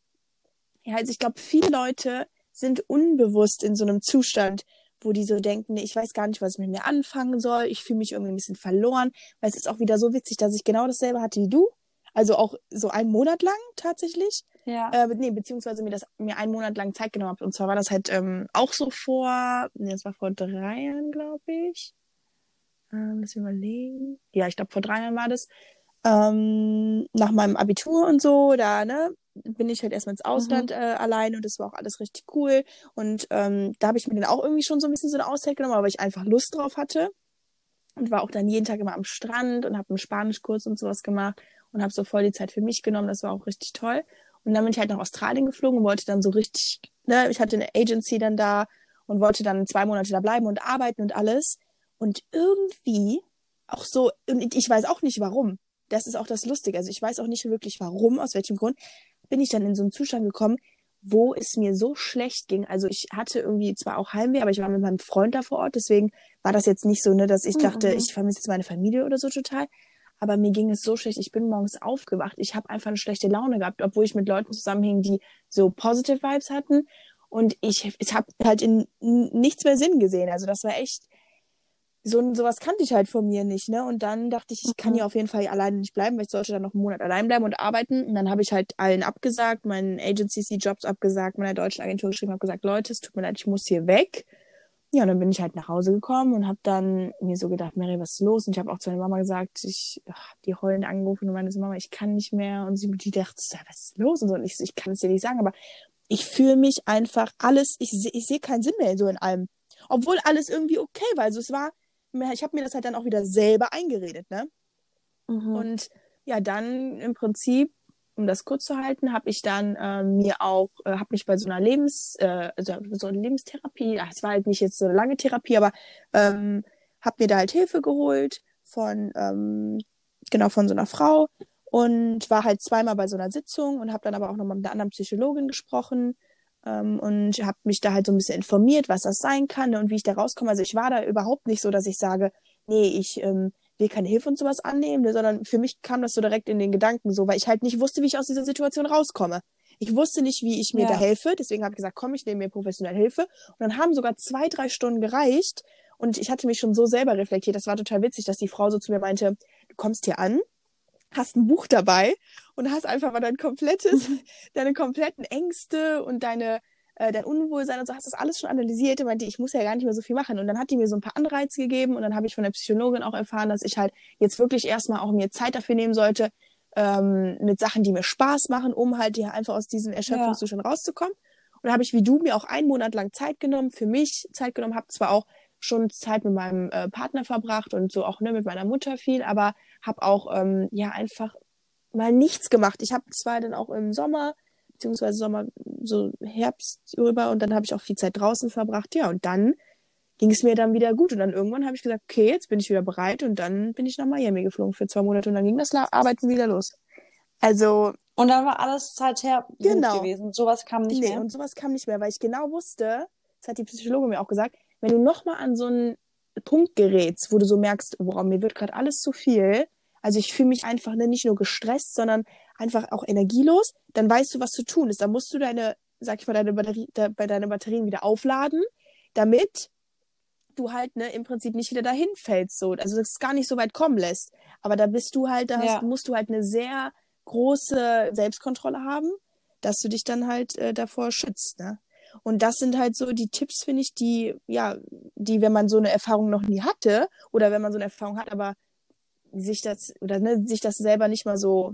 ja, also ich glaube, viele Leute sind unbewusst in so einem Zustand, wo die so denken, nee, ich weiß gar nicht, was ich mit mir anfangen soll, ich fühle mich irgendwie ein bisschen verloren, weil es ist auch wieder so witzig, dass ich genau dasselbe hatte wie du. Also auch so einen Monat lang tatsächlich. Ja. Äh, nee, beziehungsweise mir das mir einen Monat lang Zeit genommen habe. Und zwar war das halt ähm, auch so vor, nee, das war vor drei Jahren, glaube ich. Ähm, lass mich überlegen. Ja, ich glaube vor drei Jahren war das. Ähm, nach meinem Abitur und so, da, ne, bin ich halt erstmal ins Ausland äh, alleine und das war auch alles richtig cool. Und ähm, da habe ich mir dann auch irgendwie schon so ein bisschen so eine Auszeit genommen, weil ich einfach Lust drauf hatte. Und war auch dann jeden Tag immer am Strand und habe einen Spanischkurs und sowas gemacht und habe so voll die Zeit für mich genommen. Das war auch richtig toll. Und dann bin ich halt nach Australien geflogen und wollte dann so richtig, ne, ich hatte eine Agency dann da und wollte dann zwei Monate da bleiben und arbeiten und alles. Und irgendwie auch so, und ich weiß auch nicht warum. Das ist auch das Lustige. Also ich weiß auch nicht wirklich warum, aus welchem Grund, bin ich dann in so einen Zustand gekommen, wo es mir so schlecht ging. Also ich hatte irgendwie zwar auch Heimweh, aber ich war mit meinem Freund da vor Ort, deswegen war das jetzt nicht so, ne, dass ich dachte, Mhm. ich vermisse jetzt meine Familie oder so total. Aber mir ging es so schlecht. Ich bin morgens aufgewacht. Ich habe einfach eine schlechte Laune gehabt, obwohl ich mit Leuten zusammenhing, die so positive Vibes hatten. Und ich, ich habe halt in nichts mehr Sinn gesehen. Also das war echt so sowas kannte ich halt von mir nicht, ne? Und dann dachte ich, ich kann Mhm. hier auf jeden Fall alleine nicht bleiben, weil ich sollte dann noch einen Monat allein bleiben und arbeiten. Und dann habe ich halt allen abgesagt, meinen Agencies die Jobs abgesagt, meiner deutschen Agentur geschrieben, habe gesagt, Leute, es tut mir leid, ich muss hier weg. Ja, und dann bin ich halt nach Hause gekommen und habe dann mir so gedacht, Mary, was ist los? Und ich habe auch zu meiner Mama gesagt, ich ach, die heulend angerufen und meine so, Mama, ich kann nicht mehr. Und sie die dachte, was ist los? Und so, und ich, ich kann es dir nicht sagen, aber ich fühle mich einfach alles, ich, ich sehe keinen Sinn mehr so in allem. Obwohl alles irgendwie okay war. Also es war, ich habe mir das halt dann auch wieder selber eingeredet, ne? Mhm. Und ja, dann im Prinzip, um das kurz zu halten, habe ich dann ähm, mir auch, äh, habe mich bei so einer Lebens, äh, also so eine Lebenstherapie, ach, es war halt nicht jetzt so eine lange Therapie, aber ähm, habe mir da halt Hilfe geholt von, ähm, genau, von so einer Frau und war halt zweimal bei so einer Sitzung und habe dann aber auch nochmal mit einer anderen Psychologin gesprochen ähm, und habe mich da halt so ein bisschen informiert, was das sein kann und wie ich da rauskomme. Also ich war da überhaupt nicht so, dass ich sage, nee, ich ähm, will keine Hilfe und sowas annehmen, ne, sondern für mich kam das so direkt in den Gedanken so, weil ich halt nicht wusste, wie ich aus dieser Situation rauskomme. Ich wusste nicht, wie ich mir Ja. da helfe, deswegen habe ich gesagt, komm, ich nehme mir professionelle Hilfe. Und dann haben sogar zwei, drei Stunden gereicht und ich hatte mich schon so selber reflektiert. Das war total witzig, dass die Frau so zu mir meinte, du kommst hier an, hast ein Buch dabei und hast einfach mal dein komplettes, deine kompletten Ängste und deine äh, dein Unwohlsein und so, hast das alles schon analysiert und meinte, ich muss ja gar nicht mehr so viel machen. Und dann hat die mir so ein paar Anreize gegeben und dann habe ich von der Psychologin auch erfahren, dass ich halt jetzt wirklich erstmal auch mir Zeit dafür nehmen sollte, ähm, mit Sachen, die mir Spaß machen, um halt hier einfach aus diesem Erschöpfungszustand rauszukommen. Und da habe ich wie du mir auch einen Monat lang Zeit genommen, für mich Zeit genommen, habe zwar auch schon Zeit mit meinem äh, Partner verbracht und so auch ne, mit meiner Mutter viel, aber habe auch ähm, ja einfach mal nichts gemacht. Ich habe zwar dann auch im Sommer beziehungsweise Sommer, so Herbst rüber und dann habe ich auch viel Zeit draußen verbracht. Ja, und dann ging es mir dann wieder gut. Und dann irgendwann habe ich gesagt, okay, jetzt bin ich wieder bereit und dann bin ich nach Miami geflogen für zwei Monate und dann ging das Arbeiten wieder los. Also. Und dann war alles seither genau. gut gewesen. Sowas kam nicht nee, mehr. Und sowas kam nicht mehr, weil ich genau wusste, das hat die Psychologin mir auch gesagt, wenn du nochmal an so einen Punkt gerätst, wo du so merkst, boah, mir wird gerade alles zu viel. Also ich fühle mich einfach ne, nicht nur gestresst, sondern einfach auch energielos, dann weißt du, was zu tun ist. Dann musst du deine, sag ich mal, deine Batterie, de, bei deine Batterien wieder aufladen, damit du halt ne, im Prinzip nicht wieder dahin fällst. So. Also das gar nicht so weit kommen lässt. Aber da bist du halt, da hast, musst du halt eine sehr große Selbstkontrolle haben, dass du dich dann halt äh, davor schützt. Ne? Und das sind halt so die Tipps, finde ich, die, ja, die, wenn man so eine Erfahrung noch nie hatte, oder wenn man so eine Erfahrung hat, aber sich das, oder ne, sich das selber nicht mal so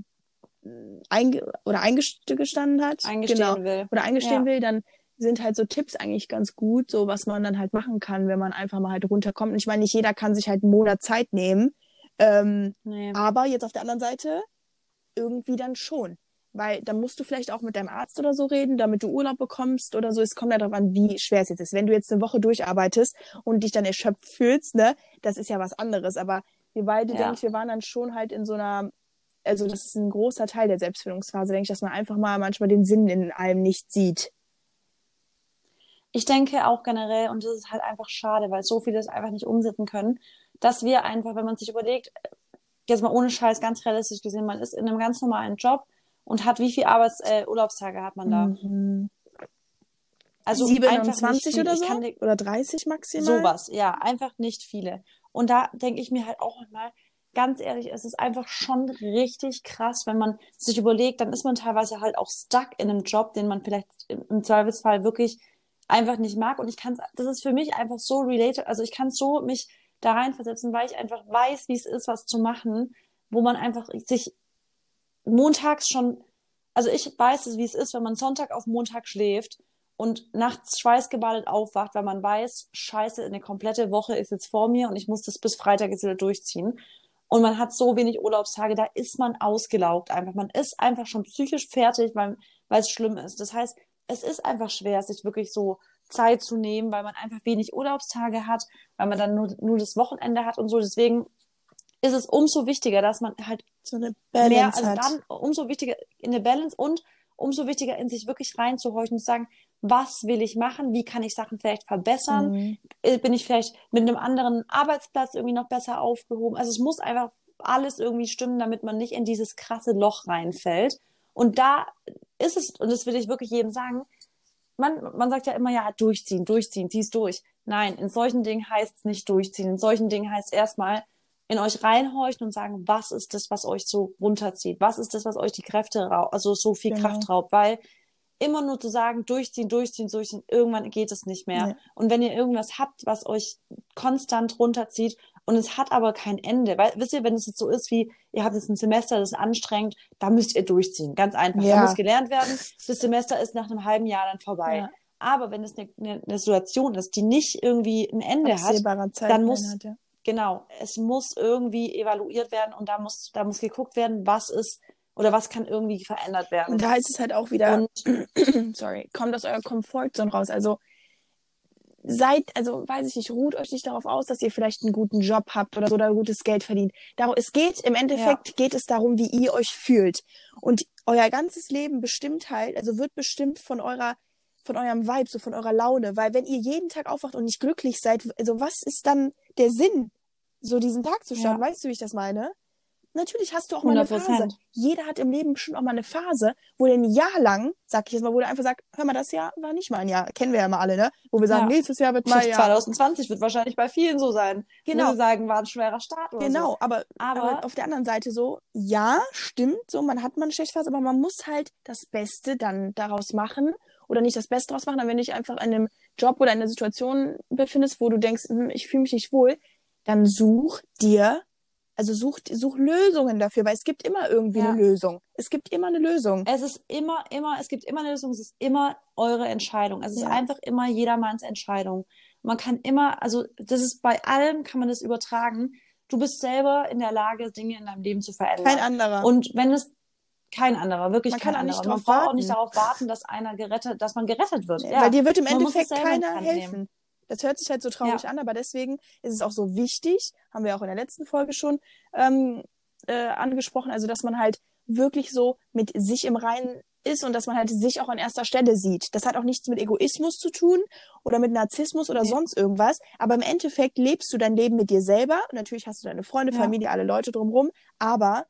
einge oder eingestanden hat. Eingestehen genau, will. Oder eingestehen ja. will, dann sind halt so Tipps eigentlich ganz gut, so was man dann halt machen kann, wenn man einfach mal halt runterkommt. Und ich meine, nicht jeder kann sich halt einen Monat Zeit nehmen. Ähm, nee. Aber jetzt auf der anderen Seite irgendwie dann schon. Weil dann musst du vielleicht auch mit deinem Arzt oder so reden, damit du Urlaub bekommst oder so. Es kommt ja darauf an, wie schwer es jetzt ist. Wenn du jetzt eine Woche durcharbeitest und dich dann erschöpft fühlst, ne, das ist ja was anderes. Aber wir beide, ja. denke ich, wir waren dann schon halt in so einer also das ist ein großer Teil der Selbstfindungsphase, denke ich, dass man einfach mal manchmal den Sinn in allem nicht sieht. Ich denke auch generell, und das ist halt einfach schade, weil so viele es einfach nicht umsetzen können, dass wir einfach, wenn man sich überlegt, jetzt mal ohne Scheiß, ganz realistisch gesehen, man ist in einem ganz normalen Job und hat wie viele Arbeits äh, Urlaubstage hat man da? Mhm. Also 27 oder so? oder 30 maximal? Sowas, ja, einfach nicht viele. Und da denke ich mir halt auch mal, ganz ehrlich, es ist einfach schon richtig krass, wenn man sich überlegt, dann ist man teilweise halt auch stuck in einem Job, den man vielleicht im Zweifelsfall wirklich einfach nicht mag. Und ich kann das ist für mich einfach so related, also ich kann so mich da reinversetzen, weil ich einfach weiß, wie es ist, was zu machen, wo man einfach sich montags schon, also ich weiß, wie es ist, wenn man Sonntag auf Montag schläft und nachts schweißgebadet aufwacht, weil man weiß, scheiße, eine komplette Woche ist jetzt vor mir und ich muss das bis Freitag jetzt wieder durchziehen und man hat so wenig Urlaubstage, da ist man ausgelaugt einfach. Man ist einfach schon psychisch fertig, weil, es schlimm ist. Das heißt, es ist einfach schwer, sich wirklich so Zeit zu nehmen, weil man einfach wenig Urlaubstage hat, weil man dann nur, nur das Wochenende hat und so. Deswegen ist es umso wichtiger, dass man halt so eine Balance mehr, also hat. dann umso wichtiger in der Balance und umso wichtiger in sich wirklich reinzuhorchen und zu sagen, was will ich machen, wie kann ich Sachen vielleicht verbessern, mhm. Äh, bin ich vielleicht mit einem anderen Arbeitsplatz irgendwie noch besser aufgehoben. Also es muss einfach alles irgendwie stimmen, damit man nicht in dieses krasse Loch reinfällt. Und da ist es, und das will ich wirklich jedem sagen, man, man sagt ja immer, ja, durchziehen, durchziehen, zieh's durch. Nein, in solchen Dingen heißt es nicht durchziehen. In solchen Dingen heißt es erstmal in euch reinhorchen und sagen, was ist das, was euch so runterzieht? Was ist das, was euch die Kräfte raubt, also so viel genau. Kraft raubt? Weil immer nur zu sagen, durchziehen, durchziehen, durchziehen, irgendwann geht es nicht mehr. Ja. Und wenn ihr irgendwas habt, was euch konstant runterzieht und es hat aber kein Ende, weil, wisst ihr, wenn es jetzt so ist wie, ihr habt jetzt ein Semester, das ist anstrengend, da müsst ihr durchziehen. Ganz einfach. Ja. Da muss gelernt werden. Das Semester ist nach einem halben Jahr dann vorbei. Ja. Aber wenn es eine, eine, eine, Situation ist, die nicht irgendwie ein Ende hat, dann muss, hat, ja. genau, es muss irgendwie evaluiert werden und da muss, da muss geguckt werden, was ist oder was kann irgendwie verändert werden. Und da ist es halt auch wieder, und, sorry, kommt aus eurer Komfortzone raus. Also seid, also weiß ich nicht, ruht euch nicht darauf aus, dass ihr vielleicht einen guten Job habt oder so oder gutes Geld verdient. Darum, es geht, im Endeffekt ja. geht es darum, wie ihr euch fühlt. Und euer ganzes Leben bestimmt halt, also wird bestimmt von eurer, von eurem Vibe, so von eurer Laune. Weil wenn ihr jeden Tag aufwacht und nicht glücklich seid, also was ist dann der Sinn, so diesen Tag zu starten? Ja. Weißt du, wie ich das meine? Natürlich hast du auch mal 100%. eine Phase. Jeder hat im Leben bestimmt auch mal eine Phase, wo der ein Jahr lang, sag ich jetzt mal, wo der einfach sagt, hör mal, das Jahr war nicht mal ein Jahr. Kennen wir ja mal alle, ne? Wo wir sagen, ja. nächstes Jahr wird mal ja. 2020 wird wahrscheinlich bei vielen so sein. Genau. Wo wir sagen, war ein schwerer Start oder Genau, so. aber, aber, aber auf der anderen Seite so, ja, stimmt, so, man hat mal eine schlechte Phase, aber man muss halt das Beste dann daraus machen oder nicht das Beste daraus machen, aber wenn du dich einfach in einem Job oder in einer Situation befindest, wo du denkst, hm, ich fühle mich nicht wohl, dann such dir also such, such Lösungen dafür, weil es gibt immer irgendwie ja. eine Lösung. Es gibt immer eine Lösung. Es ist immer, immer, es gibt immer eine Lösung. Es ist immer eure Entscheidung. Es ist ja. einfach immer jedermanns Entscheidung. Man kann immer, also das ist bei allem, kann man das übertragen. Du bist selber in der Lage, Dinge in deinem Leben zu verändern. Kein anderer. Und wenn es kein anderer, wirklich Man kein kann auch nicht anderer. Man braucht auch nicht darauf warten, dass einer gerettet, dass man gerettet wird. Ja. Weil dir wird im Man Endeffekt keiner helfen. nehmen. Das hört sich halt so traurig an, aber deswegen ist es auch so wichtig, haben wir auch in der letzten Folge schon ähm, äh, angesprochen, also dass man halt wirklich so mit sich im Reinen ist und dass man halt sich auch an erster Stelle sieht. Das hat auch nichts mit Egoismus zu tun oder mit Narzissmus oder Nee. sonst irgendwas, aber im Endeffekt lebst du dein Leben mit dir selber. Natürlich hast du deine Freunde, Ja. Familie, alle Leute drumherum, aber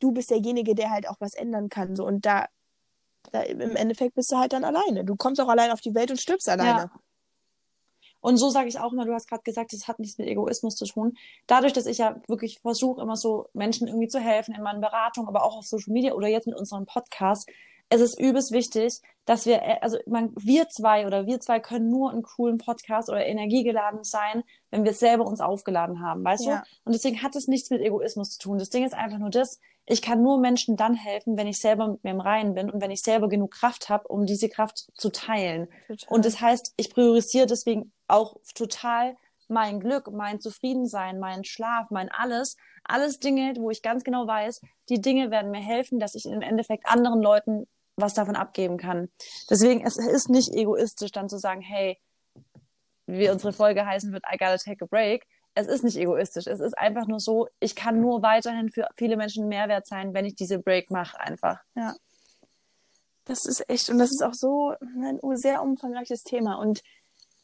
du bist derjenige, der halt auch was ändern kann. So und da, da im Endeffekt bist du halt dann alleine. Du kommst auch allein auf die Welt und stirbst alleine. Und so sage ich auch immer, du hast gerade gesagt, das hat nichts mit Egoismus zu tun. Dadurch, dass ich ja wirklich versuche, immer so Menschen irgendwie zu helfen in meinen Beratungen, aber auch auf Social Media oder jetzt mit unserem Podcast, es ist übelst wichtig, dass wir, äh, also man, wir zwei oder wir zwei können nur einen coolen Podcast oder energiegeladen sein, wenn wir es selber uns aufgeladen haben, weißt Ja. du? Und deswegen hat es nichts mit Egoismus zu tun. Das Ding ist einfach nur das, ich kann nur Menschen dann helfen, wenn ich selber mit mir im Reinen bin und wenn ich selber genug Kraft habe, um diese Kraft zu teilen. Total. Und das heißt, ich priorisiere deswegen auch total mein Glück, mein Zufriedensein, meinen Schlaf, mein alles. Alles Dinge, wo ich ganz genau weiß, die Dinge werden mir helfen, dass ich im Endeffekt anderen Leuten was davon abgeben kann. Deswegen, es ist nicht egoistisch, dann zu sagen, hey, wie unsere Folge heißen wird, I gotta take a break. Es ist nicht egoistisch. Es ist einfach nur so, ich kann nur weiterhin für viele Menschen Mehrwert sein, wenn ich diese Break mache, einfach. Das ist echt, und das ist auch so ein sehr umfangreiches Thema. Und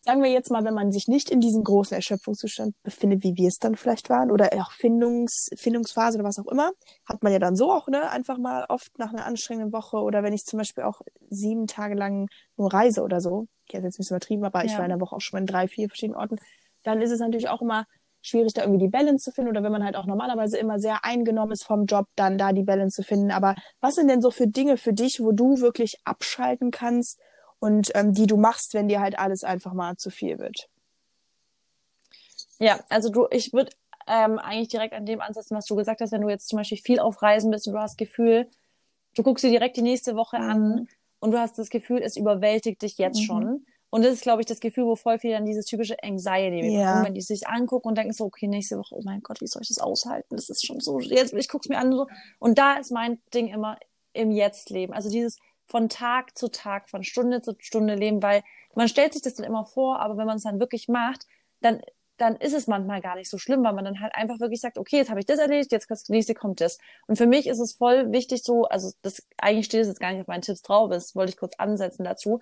sagen wir jetzt mal, wenn man sich nicht in diesem großen Erschöpfungszustand befindet, wie wir es dann vielleicht waren, oder auch Findungs, Findungsphase oder was auch immer, hat man ja dann so auch, ne, einfach mal oft nach einer anstrengenden Woche oder wenn ich zum Beispiel auch sieben Tage lang nur reise oder so, ich habe jetzt ein bisschen übertrieben, aber ich Ja. war in der Woche auch schon in drei, vier verschiedenen Orten, dann ist es natürlich auch immer schwierig, da irgendwie die Balance zu finden oder wenn man halt auch normalerweise immer sehr eingenommen ist vom Job, dann da die Balance zu finden. Aber was sind denn so für Dinge für dich, wo du wirklich abschalten kannst und ähm, die du machst, wenn dir halt alles einfach mal zu viel wird? Ja, also du, ich würde ähm, eigentlich direkt an dem ansetzen, was du gesagt hast, wenn du jetzt zum Beispiel viel auf Reisen bist und du hast das Gefühl, du guckst dir direkt die nächste Woche Mhm. an und du hast das Gefühl, es überwältigt dich jetzt Mhm. schon. Und das ist, glaube ich, das Gefühl, wo voll viele dann dieses typische Anxiety Ja. bekommen, wenn die sich angucken und denken so, okay, nächste Woche, oh mein Gott, wie soll ich das aushalten? Das ist schon so, jetzt, ich guck's mir an und so. Und da ist mein Ding immer im Jetzt leben. Also dieses von Tag zu Tag, von Stunde zu Stunde leben, weil man stellt sich das dann immer vor, aber wenn man es dann wirklich macht, dann dann ist es manchmal gar nicht so schlimm, weil man dann halt einfach wirklich sagt, okay, jetzt habe ich das erledigt, jetzt das nächste kommt das. Und für mich ist es voll wichtig so, also das eigentlich steht es jetzt gar nicht auf meinen Tipps drauf, das wollte ich kurz ansetzen dazu,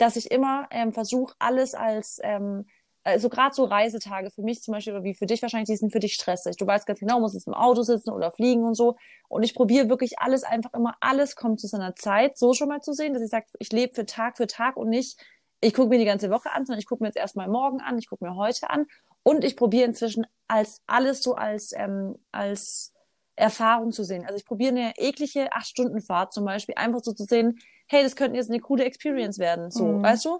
dass ich immer ähm, versuche, alles als ähm, also gerade so Reisetage für mich zum Beispiel oder wie für dich wahrscheinlich, die sind für dich stressig. Du weißt ganz genau, musst jetzt im Auto sitzen oder fliegen und so. Und ich probiere wirklich alles einfach immer, alles kommt zu seiner Zeit, so schon mal zu sehen, dass ich sage, ich lebe für Tag für Tag und nicht, ich gucke mir die ganze Woche an, sondern ich gucke mir jetzt erstmal morgen an, ich gucke mir heute an und ich probiere inzwischen als alles so als, ähm, als Erfahrung zu sehen. Also ich probiere eine eklige acht Stunden Fahrt zum Beispiel einfach so zu sehen, hey, das könnte jetzt eine coole Experience werden, so, Mhm. weißt du?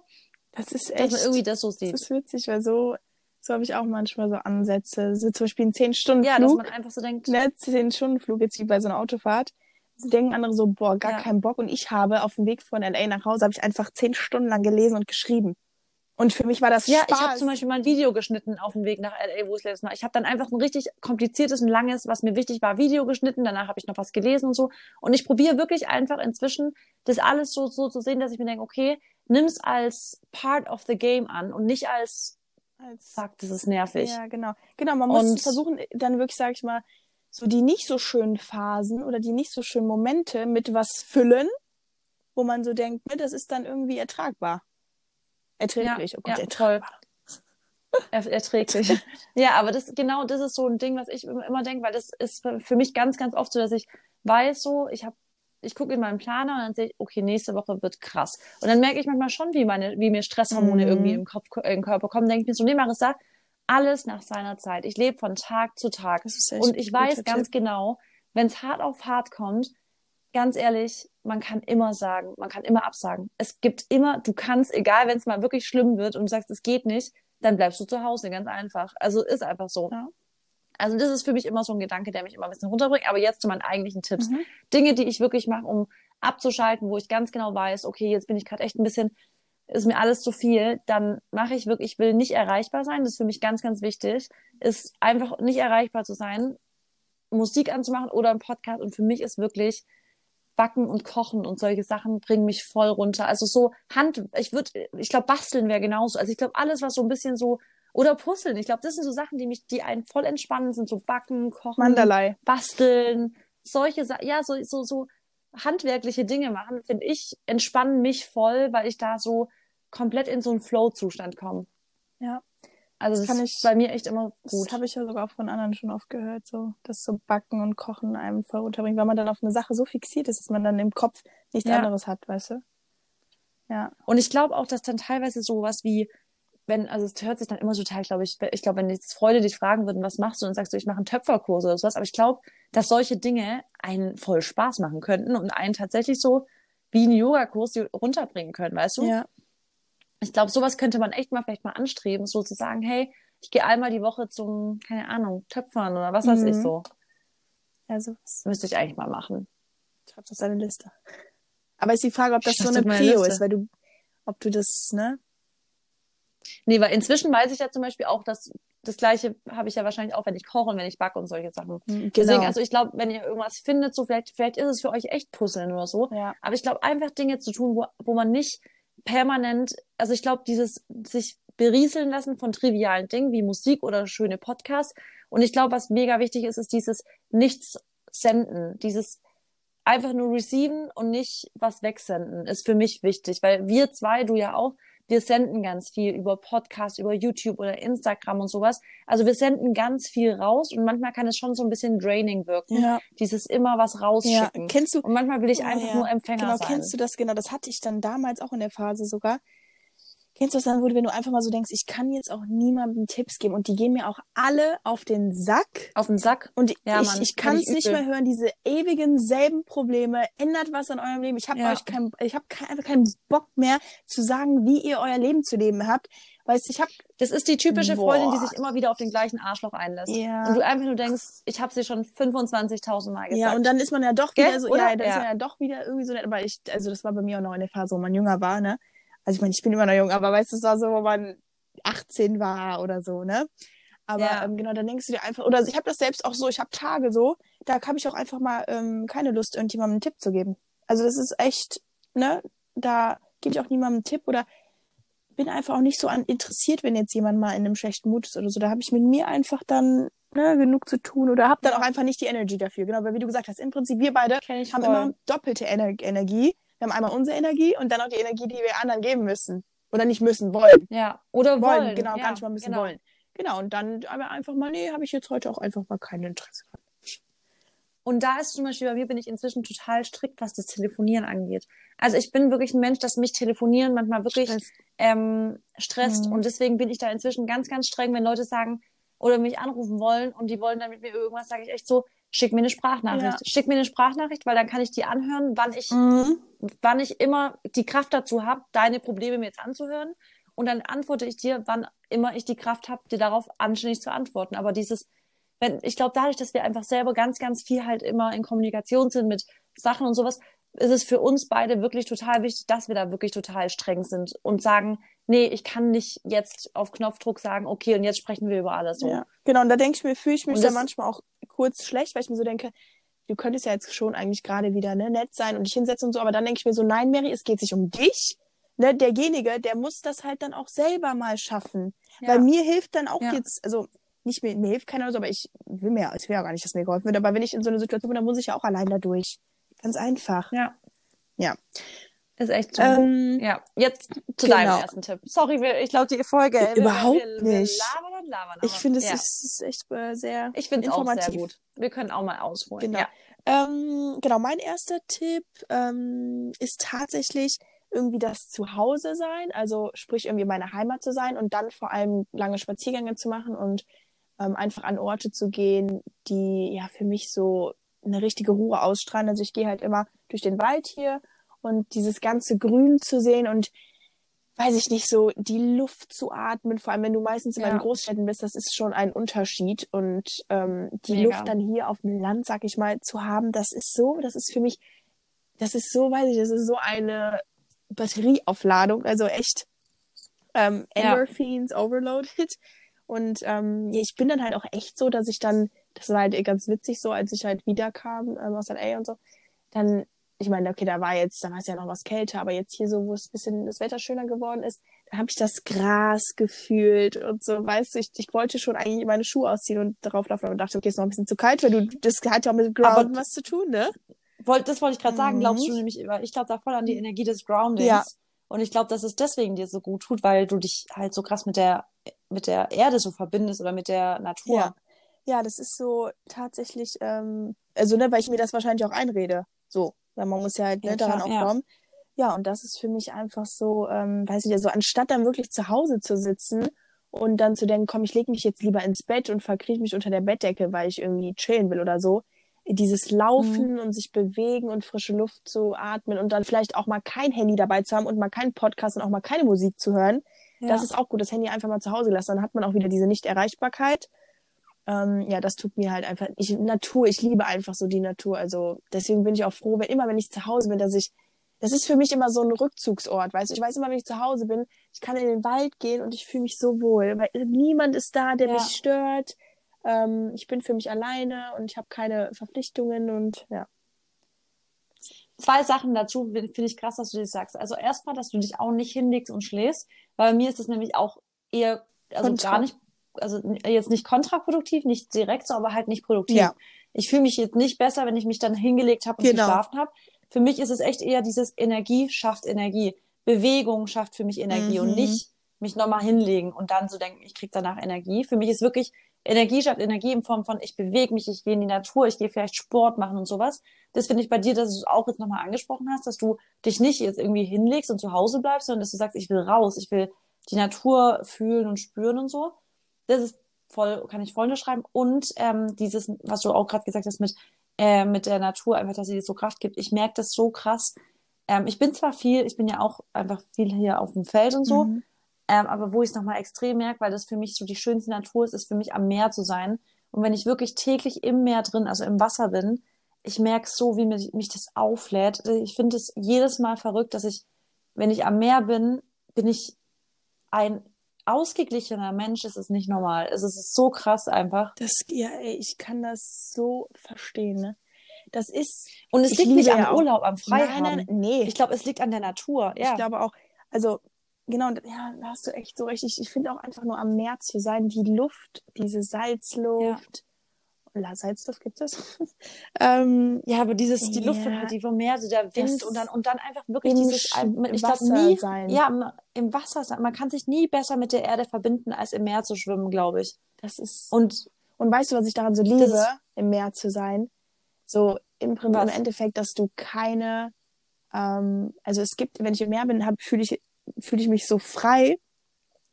Das ist Dass echt, man irgendwie das so sieht. das ist witzig, weil so, so habe ich auch manchmal so Ansätze. So zum Beispiel einen 10-Stunden-Flug. Ja, dass man einfach so denkt, ne, 10-Stunden-Flug jetzt wie bei so einer Autofahrt. So denken andere so, boah, gar Ja. keinen Bock. Und ich habe auf dem Weg von LA nach Hause, habe ich einfach zehn Stunden lang gelesen und geschrieben. Und für mich war das Ja, Spaß. ich habe zum Beispiel mal ein Video geschnitten auf dem Weg nach LA, wo es letztes Mal. Ich habe dann einfach ein richtig kompliziertes und langes, was mir wichtig war, Video geschnitten. Danach habe ich noch was gelesen und so. Und ich probiere wirklich einfach inzwischen, das alles so, so zu sehen, dass ich mir denke, okay, nimm's als part of the game an und nicht als, Als- fuck, das ist nervig. Ja, genau. Genau, man muss Und- versuchen, dann wirklich, sag ich mal, so die nicht so schönen Phasen oder die nicht so schönen Momente mit was füllen, wo man so denkt, ne, das ist dann irgendwie ertragbar. Erträglich, oh Gott, ja, ertragbar. Er, erträglich. ja, aber das genau das ist so ein Ding, was ich immer, denke, weil das ist für, für mich ganz, ganz oft so, dass ich weiß so, ich habe ich gucke in meinen Planer und dann sehe ich, okay, nächste Woche wird krass. Und dann merke ich manchmal schon, wie meine, wie mir Stresshormone Mhm. irgendwie im Kopf, im Körper kommen. Denke ich mir so, nee, Marissa, alles nach seiner Zeit. Ich lebe von Tag zu Tag. Und ich weiß ganz Tipp. genau, wenn es hart auf hart kommt, ganz ehrlich, man kann immer sagen, man kann immer absagen. Es gibt immer, du kannst, egal wenn es mal wirklich schlimm wird und du sagst, es geht nicht, dann bleibst du zu Hause, ganz einfach. Also ist einfach so. Ja. Also das ist für mich immer so ein Gedanke, der mich immer ein bisschen runterbringt. Aber jetzt zu meinen eigentlichen Tipps. Mhm. Dinge, die ich wirklich mache, um abzuschalten, wo ich ganz genau weiß, okay, jetzt bin ich gerade echt ein bisschen ist mir alles zu viel, dann mache ich wirklich, ich will nicht erreichbar sein, das ist für mich ganz, ganz wichtig, ist einfach nicht erreichbar zu sein, Musik anzumachen oder einen Podcast und für mich ist wirklich Backen und Kochen und solche Sachen bringen mich voll runter. Also so Hand, ich würde, ich glaube, basteln wäre genauso. Also ich glaube, alles, was so ein bisschen so, oder puzzeln, ich glaube, das sind so Sachen, die mich, die einen voll entspannen sind, so Backen, Kochen, Mandalay. basteln, solche Sachen, ja, so, so, so handwerkliche Dinge machen, finde ich, entspannen mich voll, weil ich da so komplett in so einen Flow-Zustand komme. Ja. Also Das das, kann ich- bei mir echt immer Das gut. habe ich ja sogar auch von anderen schon oft gehört, so, dass so Backen und Kochen einem voll runterbringt, weil man dann auf eine Sache so fixiert ist, dass man dann im Kopf nichts Ja. anderes hat, weißt du? Ja. Und ich glaube auch, dass dann teilweise sowas wie, wenn, also es hört sich dann immer total, glaube ich, ich glaube, wenn jetzt Freunde dich fragen würden, was machst du, und sagst du, ich mache einen Töpferkurs oder sowas, aber ich glaube, dass solche Dinge einen voll Spaß machen könnten und einen tatsächlich so wie einen Yogakurs runterbringen können, weißt du? Ja. Ich glaube, sowas könnte man echt mal vielleicht mal anstreben, so zu sagen, hey, ich gehe einmal die Woche zum, keine Ahnung, Töpfern oder was weiß ich Mhm. so. Also, Das müsste ich eigentlich mal machen. schreib das auf deine Liste. Aber ist die Frage, ob das so eine Prio ist, weil du, ob du das, ne? Nee, weil inzwischen weiß ich ja zum Beispiel auch, dass das Gleiche habe ich ja wahrscheinlich auch, wenn ich koche und wenn ich backe und solche Sachen. Genau. Deswegen, also ich glaube, wenn ihr irgendwas findet, so vielleicht, vielleicht ist es für euch echt Puzzeln oder so. ja. Aber ich glaube, einfach Dinge zu tun, wo, wo man nicht permanent, also ich glaube, dieses sich berieseln lassen von trivialen Dingen wie Musik oder schöne Podcasts. Und ich glaube, was mega wichtig ist, ist dieses Nichts senden, dieses einfach nur receiven und nicht was wegsenden, ist für mich wichtig, weil wir zwei, du ja auch, wir senden ganz viel über Podcasts, über YouTube oder Instagram und sowas. Also wir senden ganz viel raus und manchmal kann es schon so ein bisschen draining wirken, Ja. dieses immer was Ja. rausschicken. Kennst du, Und manchmal will ich Oh, einfach ja. nur Empfänger genau, sein. kennst du das? Genau, das hatte ich dann damals auch in der Phase sogar. Kennst du das dann, wo du, wenn du einfach mal so denkst, ich kann jetzt auch niemandem Tipps geben und die gehen mir auch alle auf den Sack. Auf den Sack. Und Ja, ich, Mann, ich kann es nicht übel. mehr hören, diese ewigen selben Probleme. Ändert was an eurem Leben. Ich habe Ja. euch kein, ich habe kein, einfach keinen Bock mehr zu sagen, wie ihr euer Leben zu leben habt. Weißt ich habe Das ist die typische Boah. Freundin, die sich immer wieder auf den gleichen Arschloch einlässt. Ja. Und du einfach nur denkst, ich habe sie schon 25.000 Mal gesagt. ja und dann ist man ja doch Gell? wieder so, Oder? ja, dann ist Ja. man ja doch wieder irgendwie so nett. Aber ich, also das war bei mir auch noch in der Phase, wo man jünger war, ne? Also ich meine, ich bin immer noch jung, aber weißt du, es war so, wo man 18 war oder so, ne? Aber Ja. ähm, genau, dann denkst du dir einfach, oder ich habe das selbst auch so, ich habe Tage so, da habe ich auch einfach mal ähm, keine Lust, irgendjemandem einen Tipp zu geben. Also das ist echt, ne, da gebe ich auch niemandem einen Tipp oder bin einfach auch nicht so an interessiert, wenn jetzt jemand mal in einem schlechten Mut ist oder so. Da habe ich mit mir einfach dann ne, genug zu tun oder habe dann auch einfach nicht die Energy dafür. Genau, weil wie du gesagt hast, im Prinzip wir beide haben voll. immer doppelte Ener Energie. Wir haben einmal unsere Energie und dann auch die Energie, die wir anderen geben müssen. Oder nicht müssen, wollen. Ja, oder Wollen, wollen. genau, ja, gar nicht mal bisschen genau. wollen. Genau, und dann aber einfach mal, nee, habe ich jetzt heute auch einfach mal kein Interesse. Und da ist zum Beispiel bei mir bin ich inzwischen total strikt, was das Telefonieren angeht. Also ich bin wirklich ein Mensch, dass mich Telefonieren manchmal wirklich Stress. ähm, stresst. Mhm. Und deswegen bin ich da inzwischen ganz, ganz streng, wenn Leute sagen oder mich anrufen wollen und die wollen dann mit mir irgendwas, sage ich echt so, schick mir eine Sprachnachricht. Ja. Schick mir eine Sprachnachricht, weil dann kann ich die anhören, wann ich, Mhm. wann ich immer die Kraft dazu habe, deine Probleme mir jetzt anzuhören. Und dann antworte ich dir, wann immer ich die Kraft habe, dir darauf anständig zu antworten. Aber dieses, wenn, ich glaube, dadurch, dass wir einfach selber ganz, ganz viel halt immer in Kommunikation sind mit Sachen und sowas, ist es für uns beide wirklich total wichtig, dass wir da wirklich total streng sind und sagen, nee, ich kann nicht jetzt auf Knopfdruck sagen, okay, und jetzt sprechen wir über alles so. Ja, genau. Und da denke ich mir, fühle ich mich da manchmal auch kurz schlecht, weil ich mir so denke, du könntest ja jetzt schon eigentlich gerade wieder ne, nett sein und dich hinsetzen und so, aber dann denke ich mir so, nein, Mary, es geht sich um dich. Ne, derjenige, der muss das halt dann auch selber mal schaffen. Ja. Weil mir hilft dann auch Ja. jetzt, also nicht mir, mir hilft keiner oder so, aber ich will mir, ich will ja gar nicht, dass mir geholfen wird, aber wenn ich in so eine Situation bin, dann muss ich ja auch allein da durch. Ganz einfach. Ja. Ja. Ist echt so. Ähm, ja, jetzt zu genau. deinem ersten Tipp. Sorry, wir, ich glaube, die Folge. Wir, Überhaupt wir, wir nicht. Labern und labern. ich finde, es ja. ist, ist echt äh, sehr Ich finde es auch informativ. sehr gut. Wir können auch mal ausholen. Genau. Ja. Ähm, genau, mein erster Tipp ähm, ist tatsächlich irgendwie das Zuhause sein, also sprich irgendwie meine Heimat zu sein und dann vor allem lange Spaziergänge zu machen und ähm, einfach an Orte zu gehen, die ja für mich so eine richtige Ruhe ausstrahlen. Also ich gehe halt immer durch den Wald hier und dieses ganze Grün zu sehen und weiß ich nicht, so die Luft zu atmen, vor allem wenn du meistens immer Ja. in Großstädten bist, das ist schon ein Unterschied. Und ähm, die Mega. Luft dann hier auf dem Land, sag ich mal, zu haben, das ist so, das ist für mich, das ist so, weiß ich, das ist so eine Batterieaufladung, also echt ähm, Endorphins ja. overloaded. Und ähm, ich bin dann halt auch echt so, dass ich dann, das war halt ganz witzig so, als ich halt wiederkam ähm, aus LA und so, dann, ich meine, okay, da war jetzt, da war es ja noch was kälter, aber jetzt hier so, wo es ein bisschen das Wetter schöner geworden ist, da habe ich das Gras gefühlt und so, weißt du, ich, ich wollte schon eigentlich meine Schuhe ausziehen und darauf laufen und dachte, okay, ist noch ein bisschen zu kalt, weil du, das hat ja auch mit Ground aber, was zu tun, ne? Wollt, das wollte ich gerade sagen, glaubst du mhm. nämlich, ich glaube da voll an die Energie des Groundings. Ja. Und ich glaube, dass es deswegen dir so gut tut, weil du dich halt so krass mit der mit der Erde so verbindest oder mit der Natur. Ja, ja das ist so tatsächlich, ähm, also ne, weil ich mir das wahrscheinlich auch einrede. So, weil man muss ja halt ne, ja, daran auch kommen. Ja. ja, und das ist für mich einfach so, ähm, weiß ich ja, so anstatt dann wirklich zu Hause zu sitzen und dann zu denken, komm, ich lege mich jetzt lieber ins Bett und verkriech mich unter der Bettdecke, weil ich irgendwie chillen will oder so. Dieses Laufen mhm. und sich bewegen und frische Luft zu atmen und dann vielleicht auch mal kein Handy dabei zu haben und mal keinen Podcast und auch mal keine Musik zu hören, ja. Das ist auch gut, das Handy einfach mal zu Hause lassen. Dann hat man auch wieder diese Nicht-Erreichbarkeit. Ähm, ja, das tut mir halt einfach. Ich, Natur, ich liebe einfach so die Natur. Also deswegen bin ich auch froh, wenn immer, wenn ich zu Hause bin, dass ich. Das ist für mich immer so ein Rückzugsort, weißt du? Ich weiß immer, wenn ich zu Hause bin, ich kann in den Wald gehen und ich fühle mich so wohl, weil niemand ist da, der ja. mich stört. Ähm, ich bin für mich alleine und ich habe keine Verpflichtungen und ja zwei Sachen dazu finde ich krass, dass du das sagst. Also erstmal, dass du dich auch nicht hinlegst und schläfst, weil bei mir ist es nämlich auch eher, also Kontra. gar nicht, also jetzt nicht kontraproduktiv, nicht direkt so, aber halt nicht produktiv. Ja. Ich fühle mich jetzt nicht besser, wenn ich mich dann hingelegt habe und genau. geschlafen habe. Für mich ist es echt eher dieses Energie schafft Energie. Bewegung schafft für mich Energie mhm. und nicht mich nochmal hinlegen und dann so denken, ich krieg danach Energie. Für mich ist wirklich Energie schafft Energie in Form von, ich bewege mich, ich gehe in die Natur, ich gehe vielleicht Sport machen und sowas. Das finde ich bei dir, dass du es auch jetzt nochmal angesprochen hast, dass du dich nicht jetzt irgendwie hinlegst und zu Hause bleibst, sondern dass du sagst, ich will raus, ich will die Natur fühlen und spüren und so. Das ist voll, kann ich voll unterschreiben. Und ähm, dieses, was du auch gerade gesagt hast mit, äh, mit der Natur, einfach, dass sie dir so Kraft gibt. Ich merke das so krass. Ähm, ich bin zwar viel, ich bin ja auch einfach viel hier auf dem Feld und so, mhm. Ähm, aber wo ich es nochmal extrem merke, weil das für mich so die schönste Natur ist, ist für mich am Meer zu sein. Und wenn ich wirklich täglich im Meer drin, also im Wasser bin, ich merke so, wie mich, mich das auflädt. Ich finde es jedes Mal verrückt, dass ich, wenn ich am Meer bin, bin ich ein ausgeglichener Mensch. Es ist nicht normal. Es ist so krass einfach. Das, ja, ey, ich kann das so verstehen, ne? Das ist. Und es liegt nicht am ja Urlaub, am Freihaben. Nein, nein, nee. Ich glaube, es liegt an der Natur. Ja. Ich glaube auch. Also genau, ja, da hast du echt so richtig. Ich finde auch einfach nur am Meer zu sein, die Luft, diese Salzluft. Ja. Salzluft gibt es. ähm, ja, aber dieses, die Luft von halt, die vom Meer, so der Wind und dann, und dann einfach wirklich dieses, ich glaube nie, sein. ja, im Wasser sein. Man kann sich nie besser mit der Erde verbinden, als im Meer zu schwimmen, glaube ich. Das ist, und, und weißt du, was ich daran so liebe, ist, im Meer zu sein? So, im, im Endeffekt, dass du keine, ähm, also es gibt, wenn ich im Meer bin, fühle ich fühle ich mich so frei,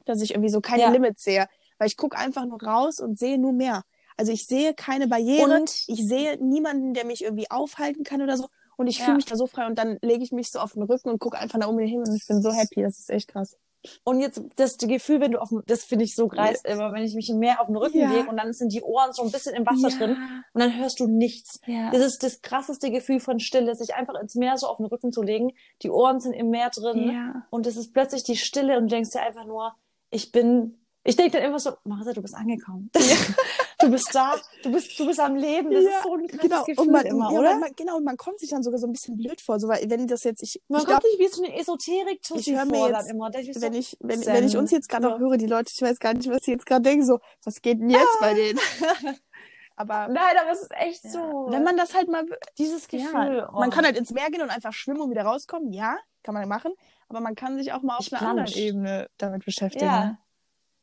dass ich irgendwie so keine ja. Limits sehe. Weil ich gucke einfach nur raus und sehe nur mehr. Also ich sehe keine Barriere, und? ich sehe niemanden, der mich irgendwie aufhalten kann oder so. Und ich ja. fühle mich da so frei und dann lege ich mich so auf den Rücken und gucke einfach nach oben hin und ich bin so happy. Das ist echt krass. Und jetzt das Gefühl, wenn du auf dem, das finde ich so yes. immer wenn ich mich mehr auf den Rücken ja. lege und dann sind die Ohren so ein bisschen im Wasser ja. drin und dann hörst du nichts. Ja. Das ist das krasseste Gefühl von Stille, sich einfach ins Meer so auf den Rücken zu legen. Die Ohren sind im Meer drin ja. und es ist plötzlich die Stille und du denkst dir einfach nur, ich bin ich denke dann immer so, Marisa, du bist angekommen. Ja. du bist da, du bist, du bist am Leben. Das ja, ist so ein krasses genau. Gefühl und man, immer, ja, oder? Man, genau, und man kommt sich dann sogar so ein bisschen blöd vor, so, weil wenn das jetzt, ich, man ich kommt sich wie so eine esoterik ich höre mir jetzt, immer. Ich wenn, so, ich, wenn, wenn ich uns jetzt gerade noch höre, die Leute, ich weiß gar nicht, was sie jetzt gerade denken, so, was geht denn jetzt ah. bei denen? aber nein, aber es ist echt so. Wenn man das halt mal, dieses Gefühl, oh. man kann halt ins Meer gehen und einfach schwimmen und wieder rauskommen, ja, kann man machen, aber man kann sich auch mal auf ich einer anderen Ebene damit beschäftigen. Ja. Ne?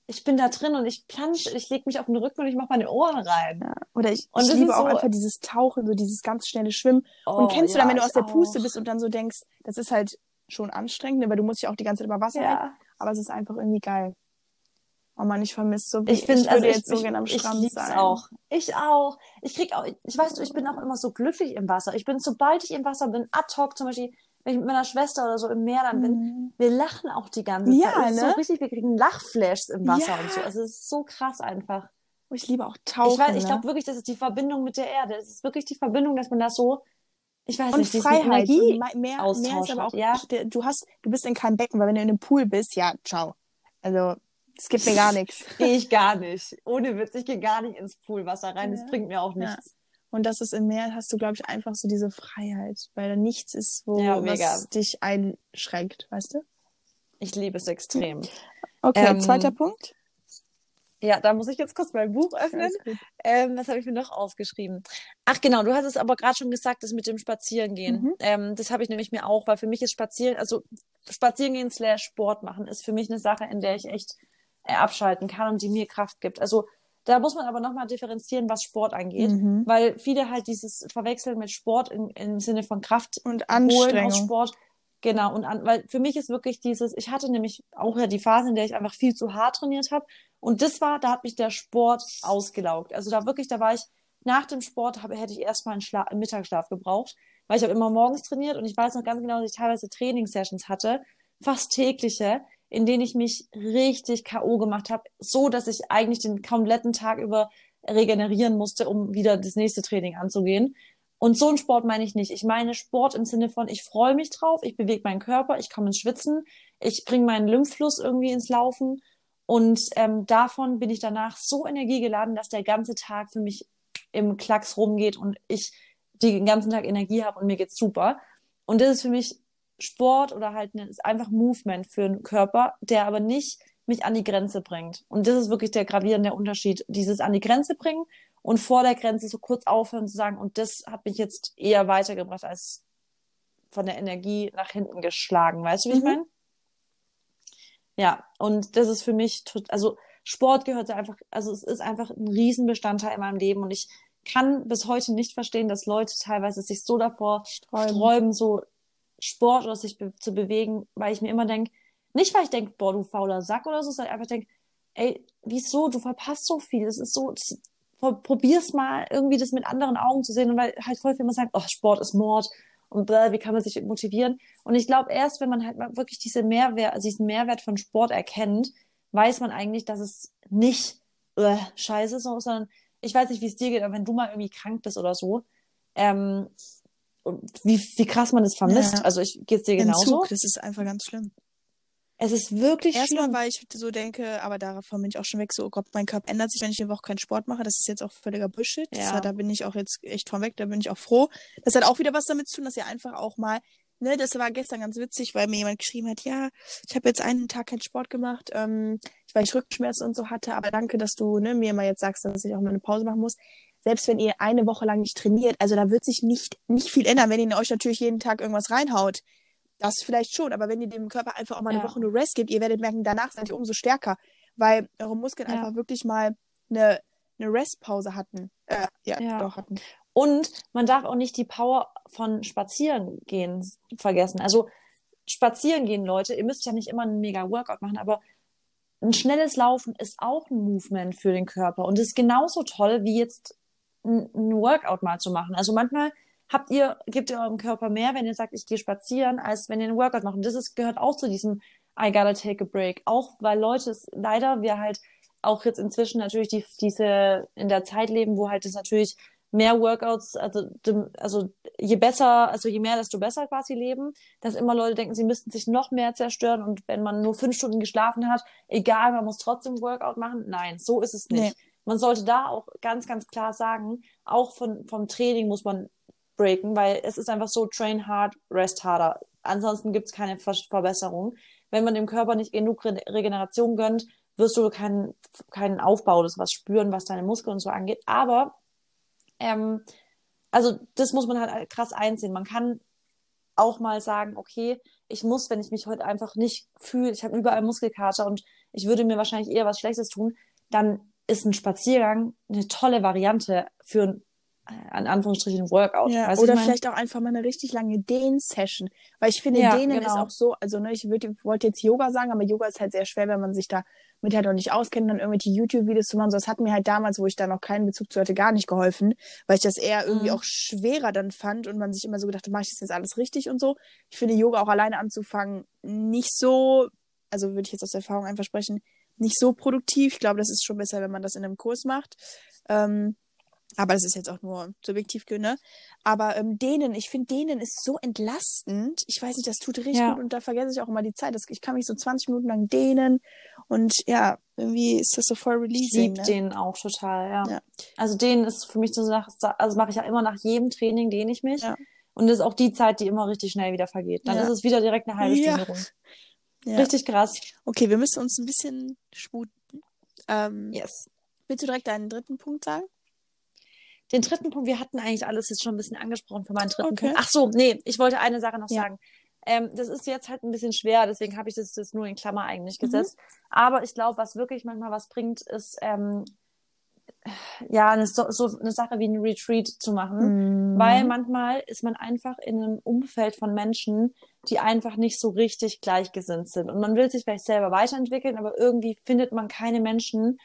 Ich bin da drin und ich plansch, ich leg mich auf den Rücken und ich mache meine Ohren rein. Ja. Oder ich, und ich liebe auch so einfach dieses Tauchen, so dieses ganz schnelle Schwimmen. Oh, und kennst ja, du dann, wenn du aus der Puste auch. bist und dann so denkst, das ist halt schon anstrengend, ne, weil du musst ja auch die ganze Zeit über Wasser ja. Rein, aber es ist einfach irgendwie geil. Oh man, ich vermisse so ich, find, ich würde also jetzt ich, so gerne am Strand ich sein. auch. Ich auch. Ich krieg auch, ich weiß, ich bin auch immer so glücklich im Wasser. Ich bin, sobald ich im Wasser bin, ad hoc zum Beispiel, wenn ich mit meiner Schwester oder so im Meer dann bin, mhm. wir lachen auch die ganze Zeit. Ja, ne? so richtig, wir kriegen Lachflashs im Wasser ja. und so. Also es ist so krass einfach. Oh, ich liebe auch Tauchen. Ich, weiß, ne? ich glaube wirklich, das ist die Verbindung mit der Erde. Es ist wirklich die Verbindung, dass man das so ich weiß Und nicht, Freiheit. Und Energie. me- mehr, mehr ist aber auch, ja. du hast, du bist in keinem Becken, weil wenn du in einem Pool bist, ja, ciao. Also, es gibt mir gar nichts. Gehe ich gar nicht. Ohne Witz, ich gehe gar nicht ins Poolwasser rein. Das Ja. bringt mir auch Ja. Und das ist im Meer, hast du, glaube ich, einfach so diese Freiheit, weil da nichts ist, wo Ja, mega. was dich einschränkt, weißt du? Ich liebe es extrem. Okay, Ähm, zweiter Punkt. Ja, da muss ich jetzt kurz mein Buch öffnen. Ähm, was habe ich mir noch aufgeschrieben? Ach genau, du hast es aber gerade schon gesagt, das mit dem Spazierengehen. Mhm. Ähm, das habe ich nämlich mir auch, weil für mich ist Spazieren, also Spazierengehen slash Sport machen, ist für mich eine Sache, in der ich echt äh, abschalten kann und die mir Kraft gibt. Also da muss man aber nochmal differenzieren, was Sport angeht, Mhm. weil viele halt dieses verwechseln mit Sport im, im Sinne von Kraft Und holen aus Anstrengung. Sport. Genau, und an, weil für mich ist wirklich dieses, ich hatte nämlich auch ja die Phase, in der ich einfach viel zu hart trainiert habe. Und das war, da hat mich der Sport ausgelaugt. Also da wirklich, da war ich nach dem Sport, hab, hätte ich erstmal einen, Schla einen Mittagsschlaf gebraucht, weil ich habe immer morgens trainiert und ich weiß noch ganz genau, dass ich teilweise Trainingssessions hatte, fast tägliche, in denen ich mich richtig K.O. gemacht habe, so dass ich eigentlich den kompletten Tag über regenerieren musste, um wieder das nächste Training anzugehen. Und so einen Sport meine ich nicht. Ich meine Sport im Sinne von, ich freue mich drauf, ich bewege meinen Körper, ich komme ins Schwitzen, ich bringe meinen Lymphfluss irgendwie ins Laufen. Und ähm, davon bin ich danach so energiegeladen, dass der ganze Tag für mich im Klacks rumgeht und ich den ganzen Tag Energie habe und mir geht's super. Und das ist für mich Sport oder halt ne, ist einfach Movement für den Körper, der aber nicht mich an die Grenze bringt. Und das ist wirklich der gravierende Unterschied. Dieses an die Grenze bringen und vor der Grenze so kurz aufhören zu sagen, und das hat mich jetzt eher weitergebracht als von der Energie nach hinten geschlagen. Weißt du, wie ich Mhm. meine? Ja, und das ist für mich, also Sport gehört einfach, also es ist einfach ein Riesenbestandteil in meinem Leben und ich kann bis heute nicht verstehen, dass Leute teilweise sich so davor sträuben, so Sport oder sich be zu bewegen, weil ich mir immer denke, nicht weil ich denke, boah, du fauler Sack oder so, sondern einfach denke, ey, wieso, du verpasst so viel, das ist so, das, pro- probier's mal irgendwie das mit anderen Augen zu sehen und weil halt voll viele immer sagen, oh, Sport ist Mord und bläh, wie kann man sich motivieren? Und ich glaube, erst wenn man halt mal wirklich diese Mehrwert, also diesen Mehrwert von Sport erkennt, weiß man eigentlich, dass es nicht äh, scheiße ist, sondern ich weiß nicht, wie es dir geht, aber wenn du mal irgendwie krank bist oder so, ähm, wie, wie krass man das vermisst. Ja. Also ich geht's dir genauso. Entzug, das ist einfach ganz schlimm. Es ist wirklich Erstmal, schlimm. weil ich so denke, aber davon bin ich auch schon weg, so, oh Gott, mein Körper ändert sich, wenn ich eine Woche keinen Sport mache. Das ist jetzt auch völliger Bullshit. Ja. hat- da bin ich auch jetzt echt von weg, da bin ich auch froh. Das hat auch wieder was damit zu tun, dass ihr einfach auch mal, ne, das war gestern ganz witzig, weil mir jemand geschrieben hat, ja, ich habe jetzt einen Tag keinen Sport gemacht, ähm, weil ich Rückenschmerzen und so hatte, aber danke, dass du ne, mir mal jetzt sagst, dass ich auch mal eine Pause machen muss. Selbst wenn ihr eine Woche lang nicht trainiert, also da wird sich nicht, nicht viel ändern, wenn ihr euch natürlich jeden Tag irgendwas reinhaut. Das vielleicht schon, aber wenn ihr dem Körper einfach auch mal eine Ja. Woche nur Rest gebt, ihr werdet merken, danach seid ihr umso stärker, weil eure Muskeln Ja. einfach wirklich mal eine, eine Restpause hatten. Äh, ja, Ja. doch hatten. Und man darf auch nicht die Power von Spazierengehen vergessen. Also spazieren gehen, Leute, ihr müsst ja nicht immer einen mega Workout machen, aber ein schnelles Laufen ist auch ein Movement für den Körper und ist genauso toll, wie jetzt ein, Workout mal zu machen. Also manchmal habt ihr, gebt ihr eurem Körper mehr, wenn ihr sagt, ich gehe spazieren, als wenn ihr einen Workout macht. Und das ist, gehört auch zu diesem I gotta take a break. Auch weil Leute es leider, wir halt auch jetzt inzwischen natürlich die, diese in der Zeit leben, wo halt es natürlich mehr Workouts, also, also je besser, also je mehr, desto besser quasi leben, dass immer Leute denken, sie müssten sich noch mehr zerstören und wenn man nur fünf Stunden geschlafen hat, egal, man muss trotzdem Workout machen. Nein, so ist es nicht. Nee. Man sollte da auch ganz, ganz klar sagen, auch von, vom Training muss man breaken, weil es ist einfach so, train hard, rest harder. Ansonsten gibt es keine Ver Verbesserung. Wenn man dem Körper nicht genug Re Regeneration gönnt, wirst du keinen, keinen Aufbau des was spüren, was deine Muskeln und so angeht. Aber ähm, also das muss man halt krass einsehen. Man kann auch mal sagen, okay, ich muss, wenn ich mich heute einfach nicht fühle, ich habe überall Muskelkater und ich würde mir wahrscheinlich eher was Schlechtes tun, dann ist ein Spaziergang eine tolle Variante für ein, äh, in Anführungsstrichen, Workout. Ja, Weißt oder vielleicht auch einfach mal eine richtig lange Dehn-Session. Weil ich finde, Ja, Dehnen genau. ist auch so, also ne, ich wollte jetzt Yoga sagen, aber Yoga ist halt sehr schwer, wenn man sich da mit halt auch nicht auskennt, dann irgendwelche YouTube-Videos zu machen. So, das hat mir halt damals, wo ich da noch keinen Bezug zu hatte, gar nicht geholfen, weil ich das eher irgendwie Mhm. auch schwerer dann fand und man sich immer so gedacht, mache ich das jetzt alles richtig und so. Ich finde Yoga auch alleine anzufangen nicht so, also würde ich jetzt aus Erfahrung einfach sprechen, nicht so produktiv. Ich glaube, das ist schon besser, wenn man das in einem Kurs macht. Ähm, Aber das ist jetzt auch nur subjektiv, ne? Aber ähm, denen, ich finde, denen ist so entlastend. Ich weiß nicht, das tut richtig Ja. gut und da vergesse ich auch immer die Zeit. Das, ich kann mich so 20 Minuten lang dehnen und ja, irgendwie ist das so voll Ich releasing. liebe Ne? den auch total, ja. Ja. Also den ist für mich so Sache, also mache ich ja immer nach jedem Training, dehne ich mich. Ja. Und das ist auch die Zeit, die immer richtig schnell wieder vergeht. Dann ist es wieder direkt eine halbe. Stunde rum. Ja. Richtig krass. Okay, wir müssen uns ein bisschen sputen. Ähm, Yes. Willst du direkt deinen dritten Punkt sagen? Den dritten Punkt, wir hatten eigentlich alles jetzt schon ein bisschen angesprochen für meinen dritten Okay. Punkt. Ach so, nee, ich wollte eine Sache noch Ja. sagen. Ähm, das ist jetzt halt ein bisschen schwer, deswegen habe ich das, das nur in Klammer eigentlich Mhm. gesetzt. Aber ich glaube, was wirklich manchmal was bringt, ist ähm, ja eine, so, so eine Sache wie ein Retreat zu machen. Mhm. Weil manchmal ist man einfach in einem Umfeld von Menschen, die einfach nicht so richtig gleichgesinnt sind. Und man will sich vielleicht selber weiterentwickeln, aber irgendwie findet man keine Menschen,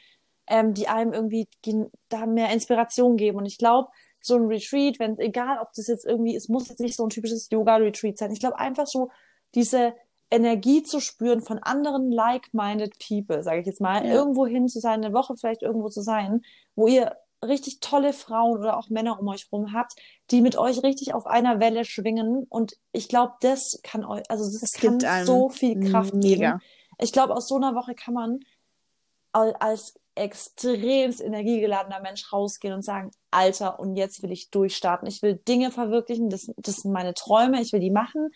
ähm, die einem irgendwie gen- da mehr Inspiration geben. Und ich glaube, so ein Retreat, wenn egal, ob das jetzt irgendwie, es muss jetzt nicht so ein typisches Yoga-Retreat sein. Ich glaube einfach so diese Energie zu spüren von anderen like-minded people, sage ich jetzt mal, Ja. irgendwo hin zu sein, eine Woche vielleicht irgendwo zu sein, wo ihr richtig tolle Frauen oder auch Männer um euch rum habt, die mit euch richtig auf einer Welle schwingen. Und ich glaube, das kann euch, also das, Das kann so viel Kraft mega. geben. Ich glaube, aus so einer Woche kann man al- als extremst energiegeladener Mensch rausgehen und sagen, Alter, und jetzt will ich durchstarten. Ich will Dinge verwirklichen, das, das sind meine Träume, ich will die machen.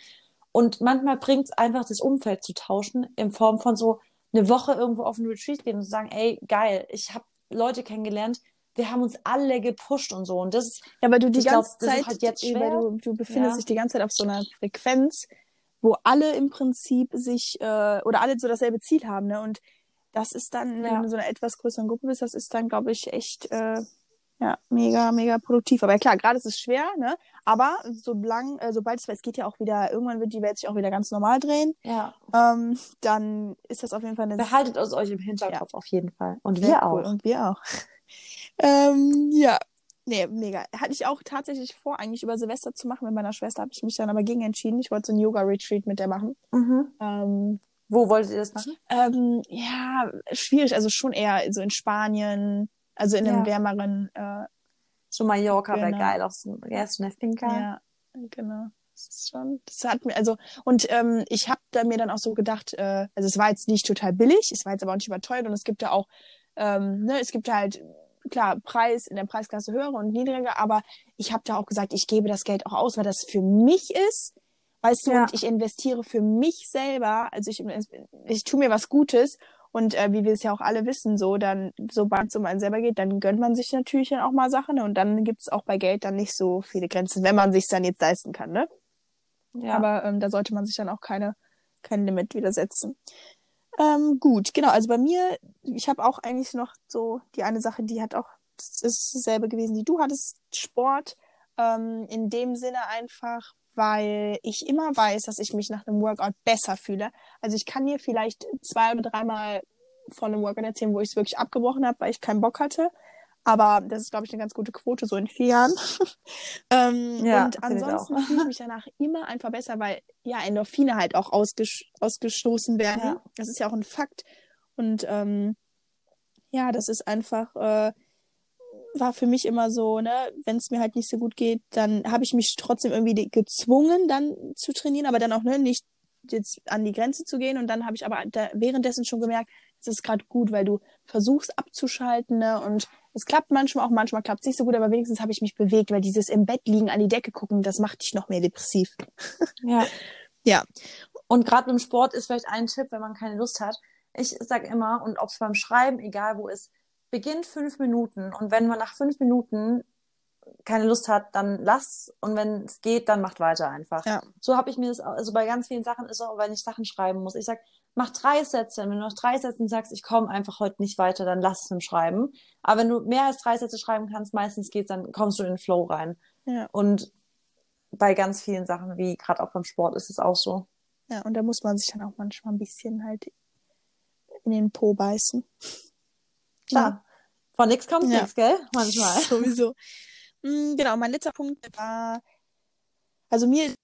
Und manchmal bringt es einfach, das Umfeld zu tauschen, in Form von so eine Woche irgendwo auf ein Retreat gehen und zu sagen, ey, geil, ich habe Leute kennengelernt, wir haben uns alle gepusht und so. Und das, Ja, weil du die glaub, ganze ist Zeit, halt jetzt weil schwer. du, du befindest Ja. dich die ganze Zeit auf so einer Frequenz, wo alle im Prinzip sich äh, oder alle so dasselbe Ziel haben, ne? Und das ist dann, wenn Ja. du in so einer etwas größeren Gruppe bist, das ist dann, glaube ich, echt äh, ja mega, mega produktiv. Aber ja, klar, gerade ist es schwer, ne? Aber solange, äh, sobald es, es geht ja auch wieder, irgendwann wird die Welt sich auch wieder ganz normal drehen, ja, ähm, dann ist das auf jeden Fall eine behaltet es euch im Hinterkopf auf jeden Fall. Und Sehr wir cool. auch. Und wir auch. ähm, ja. Nee, mega. Hatte ich auch tatsächlich vor, eigentlich über Silvester zu machen mit meiner Schwester, habe ich mich dann aber gegen entschieden. Ich wollte so ein Yoga-Retreat mit der machen. Mhm. Ähm, Wo wolltet ihr das machen? ähm, ja, schwierig. Also schon eher so in Spanien, also in einem Ja. wärmeren, äh, So Mallorca wäre Genau. geil, auf so, ja, so eine Finca. ja, genau. Das ist schon, das hat mir, also, und ähm, ich habe da mir dann auch so gedacht, äh, also es war jetzt nicht total billig, es war jetzt aber auch nicht überteuert und es gibt ja auch, ähm, ne, es gibt halt, klar, Preis in der Preisklasse höhere und niedrige, aber ich habe da auch gesagt, ich gebe das Geld auch aus, weil das für mich ist, weißt du, Ja. und ich investiere für mich selber, also ich, ich tue mir was Gutes und äh, wie wir es ja auch alle wissen, so dann, sobald es um einen selber geht, dann gönnt man sich natürlich dann auch mal Sachen ne? und dann gibt's auch bei Geld dann nicht so viele Grenzen, wenn man sich dann jetzt leisten kann, ne? Ja. Aber ähm, da sollte man sich dann auch keine, kein Limit widersetzen. Ähm, gut, genau. Also bei mir, ich habe auch eigentlich noch so die eine Sache, die hat auch, das ist dasselbe gewesen, die du hattest, Sport. Ähm, in dem Sinne einfach, weil ich immer weiß, dass ich mich nach einem Workout besser fühle. Also ich kann dir vielleicht zwei oder dreimal von einem Workout erzählen, wo ich es wirklich abgebrochen habe, weil ich keinen Bock hatte. Aber das ist, glaube ich, eine ganz gute Quote, so in vier Jahren. ähm, Ja, und ich ansonsten fühle ich mich danach immer einfach besser, weil ja Endorphine halt auch ausges ausgestoßen werden. Ja. Das ist ja auch ein Fakt. Und ähm, ja, das ist einfach, äh, war für mich immer so, ne, wenn es mir halt nicht so gut geht, dann habe ich mich trotzdem irgendwie gezwungen, dann zu trainieren, aber dann auch ne, nicht jetzt an die Grenze zu gehen. Und dann habe ich aber währenddessen schon gemerkt, es ist gerade gut, weil du versuchst abzuschalten, ne? Und es klappt manchmal auch, manchmal klappt es nicht so gut, aber wenigstens habe ich mich bewegt, weil dieses im Bett liegen, an die Decke gucken, das macht dich noch mehr depressiv. ja. Ja. Und gerade beim Sport ist vielleicht ein Tipp, wenn man keine Lust hat. Ich sage immer, und ob es beim Schreiben, egal wo ist, beginnt fünf Minuten. Und wenn man nach fünf Minuten keine Lust hat, dann lass. Und wenn es geht, dann macht weiter einfach. Ja. So habe ich mir das, auch- also bei ganz vielen Sachen ist auch, wenn ich Sachen schreiben muss. Ich sag, mach drei Sätze. Und wenn du nach drei Sätzen sagst, ich komme einfach heute nicht weiter, dann lass es im Schreiben. Aber wenn du mehr als drei Sätze schreiben kannst, meistens geht's, dann kommst du in den Flow rein. Ja. Und bei ganz vielen Sachen, wie gerade auch beim Sport, ist es auch so. Ja, und da muss man sich dann auch manchmal ein bisschen halt in den Po beißen. Klar. Von nix kommt Ja. nix, gell? Manchmal. Sowieso. Mm, Genau, mein letzter Punkt war, also mir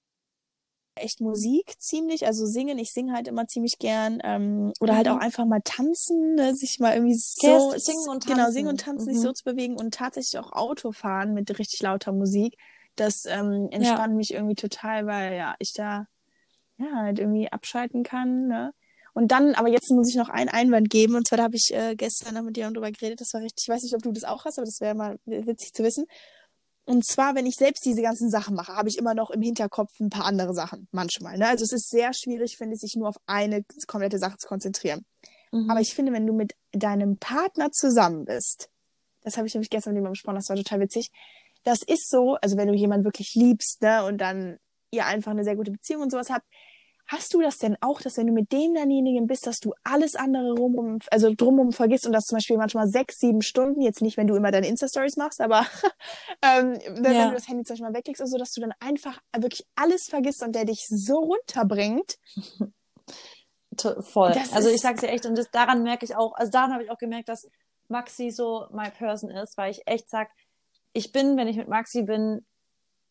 echt Musik ziemlich, also singen. Ich singe halt immer ziemlich gern. Ähm, oder halt Mhm. auch einfach mal tanzen, ne? sich mal irgendwie so. Gehst singen und Genau, tanzen. singen und tanzen, sich Mhm. so zu bewegen und tatsächlich auch Autofahren mit richtig lauter Musik. Das ähm, entspannt mich irgendwie total, weil ja, ich da ja halt irgendwie abschalten kann. Ne? Und dann, aber jetzt muss ich noch einen Einwand geben. Und zwar da habe ich äh, gestern noch mit dir drüber geredet. Das war richtig, ich weiß nicht, ob du das auch hast, aber das wäre mal witzig zu wissen. Und zwar, wenn ich selbst diese ganzen Sachen mache, habe ich immer noch im Hinterkopf ein paar andere Sachen, manchmal. Ne? Also es ist sehr schwierig, finde ich, sich nur auf eine komplette Sache zu konzentrieren. Mhm. Aber ich finde, wenn du mit deinem Partner zusammen bist, das habe ich nämlich gestern mit jemandem besprochen, das war total witzig. Das ist so, also wenn du jemanden wirklich liebst, ne, und dann ihr einfach eine sehr gute Beziehung und sowas habt, hast du das denn auch, dass wenn du mit dem denjenigen bist, dass du alles andere rumum, also drumherum vergisst und das zum Beispiel manchmal sechs, sieben Stunden, jetzt nicht, wenn du immer deine Insta-Stories machst, aber ähm, wenn, wenn Ja. du das Handy zum Beispiel mal weglegst, also dass du dann einfach wirklich alles vergisst und der dich so runterbringt. Voll. Das also ich sag's dir echt, und das, daran merke ich auch, also daran habe ich auch gemerkt, dass Maxi so my person ist, weil ich echt sag, ich bin, wenn ich mit Maxi bin,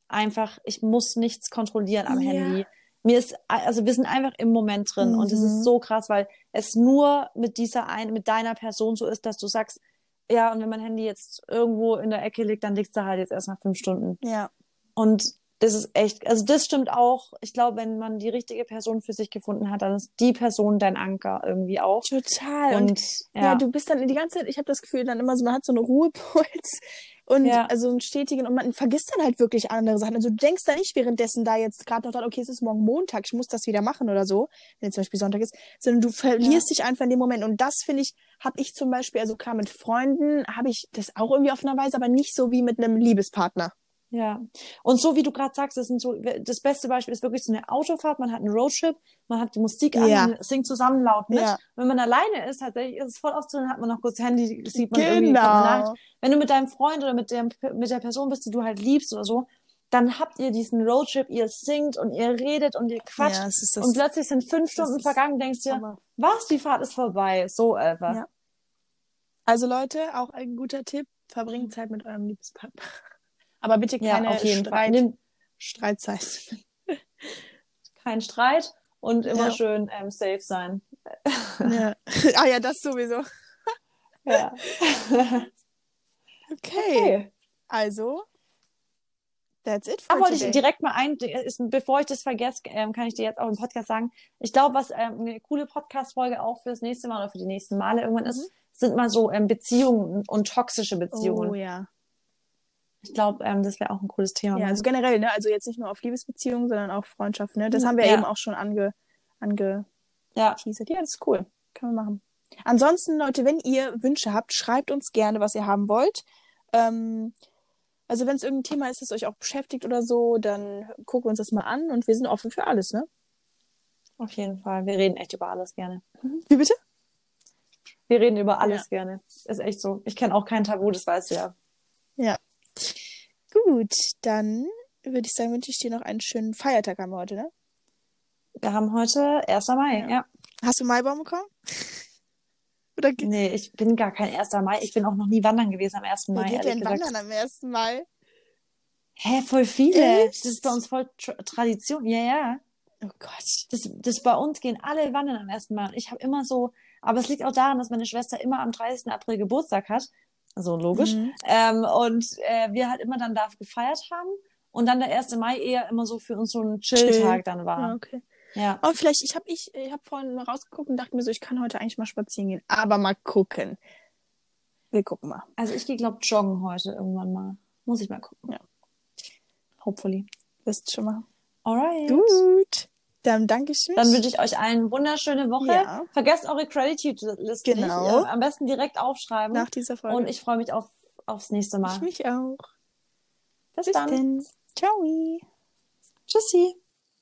einfach, ich muss nichts kontrollieren am Ja. Handy. Mir ist, also wir sind einfach im Moment drin und es Mhm. ist so krass, weil es nur mit dieser ein, mit deiner Person so ist, dass du sagst, ja, und wenn mein Handy jetzt irgendwo in der Ecke liegt, dann liegt's da halt jetzt erstmal fünf Stunden. Ja. Und das ist echt, also das stimmt auch. Ich glaube, wenn man die richtige Person für sich gefunden hat, dann ist die Person dein Anker irgendwie auch. Total. Und, Und ja. ja, du bist dann die ganze Zeit, ich habe das Gefühl, dann immer so, man hat so eine Ruhepuls und Ja. also einen stetigen und man vergisst dann halt wirklich andere Sachen. Also du denkst da nicht währenddessen da jetzt gerade noch dran, okay, es ist morgen Montag, ich muss das wieder machen oder so, wenn jetzt zum Beispiel Sonntag ist, sondern du verlierst dich einfach in dem Moment. Und das finde ich, habe ich zum Beispiel, also klar mit Freunden habe ich das auch irgendwie auf einer Weise, aber nicht so wie mit einem Liebespartner. Ja. Und so wie du gerade sagst, das sind so, das beste Beispiel ist wirklich so eine Autofahrt, man hat einen Roadtrip, man hat die Musik an, Ja. singt zusammen laut mit. Ja. Wenn man alleine ist, tatsächlich ist es voll oft so, dann hat man noch kurz Handy, sieht man irgendwie Genau. eine Nachricht. Wenn du mit deinem Freund oder mit, dem, mit der Person bist, die du halt liebst oder so, dann habt ihr diesen Roadtrip, ihr singt und ihr redet und ihr quatscht. Ja, ist das. und plötzlich sind fünf Stunden vergangen, denkst dir, was, die Fahrt ist vorbei. So einfach. Ja. Also Leute, auch ein guter Tipp, verbringt Zeit mit eurem Liebespartner. Aber bitte Ja, keine auf jeden Fall. Streit, Nimm Streitzeit. keinen Streit und immer Ja. schön ähm, safe sein. Ja. ah ja, das sowieso. Ja. Okay. Also, that's it for Da wollte ich direkt mal ein, ist, bevor ich das vergesse, ähm, kann ich dir jetzt auch im Podcast sagen. Ich glaube, was ähm, eine coole Podcast-Folge auch fürs nächste Mal oder für die nächsten Male irgendwann ist, sind mal so ähm, Beziehungen und toxische Beziehungen. Mhm. Oh ja. Ich glaube, ähm, das wäre auch ein cooles Thema. Ja, mal. also generell, ne? Also jetzt nicht nur auf Liebesbeziehungen, sondern auch Freundschaften, ne? Das haben wir Ja. eben auch schon ange, angeteasert. ja. Ja, das ist cool. Können wir machen. Ansonsten, Leute, wenn ihr Wünsche habt, schreibt uns gerne, was ihr haben wollt. Ähm, also wenn es irgendein Thema ist, das euch auch beschäftigt oder so, dann gucken wir uns das mal an und wir sind offen für alles, ne? Auf jeden Fall. Wir reden echt über alles gerne. Wie bitte? Wir reden über alles gerne. Ist echt so. Ich kenne auch kein Tabu, das weißt du ja. Ja. Gut, dann würde ich sagen, wünsche ich dir noch einen schönen Feiertag haben wir heute, ne? Wir haben heute 1. Mai. Ja. Ja. Hast du Maibaum bekommen? Oder Nee, ich bin gar kein 1. Mai. Ich bin auch noch nie wandern gewesen am 1. wer Mai. geht ehrlich denn wandern am 1. Mai? Hä, voll viele. Echt? Das ist bei uns voll Tra Tradition. Ja, ja. Oh Gott. Das, das bei uns gehen alle wandern am 1. Mai. Und ich habe immer so, aber es liegt auch daran, dass meine Schwester immer am 30. April Geburtstag hat. Also logisch. Mhm. Ähm, und äh, wir halt immer dann da gefeiert haben. Und dann der 1. Mai eher immer so für uns so ein Chill-Tag dann Ja, war. okay. Ja. Oh, vielleicht, ich habe ich, ich hab vorhin mal rausgeguckt und dachte mir so, ich kann heute eigentlich mal spazieren gehen. Aber mal gucken. Wir gucken mal. Also ich gehe, glaube joggen heute irgendwann mal. Muss ich mal gucken. Ja. Hopefully. Wisst schon mal. Alright. Gut. Dann danke ich mich. Dann wünsche ich euch allen eine wunderschöne Woche. Ja. Vergesst eure Gratitude-Liste Genau. nicht. Am besten direkt aufschreiben. nach dieser Folge. Und ich freue mich auf, aufs nächste Mal. ich mich auch. Bis, Bis dann. dann. Ciao. Tschüssi.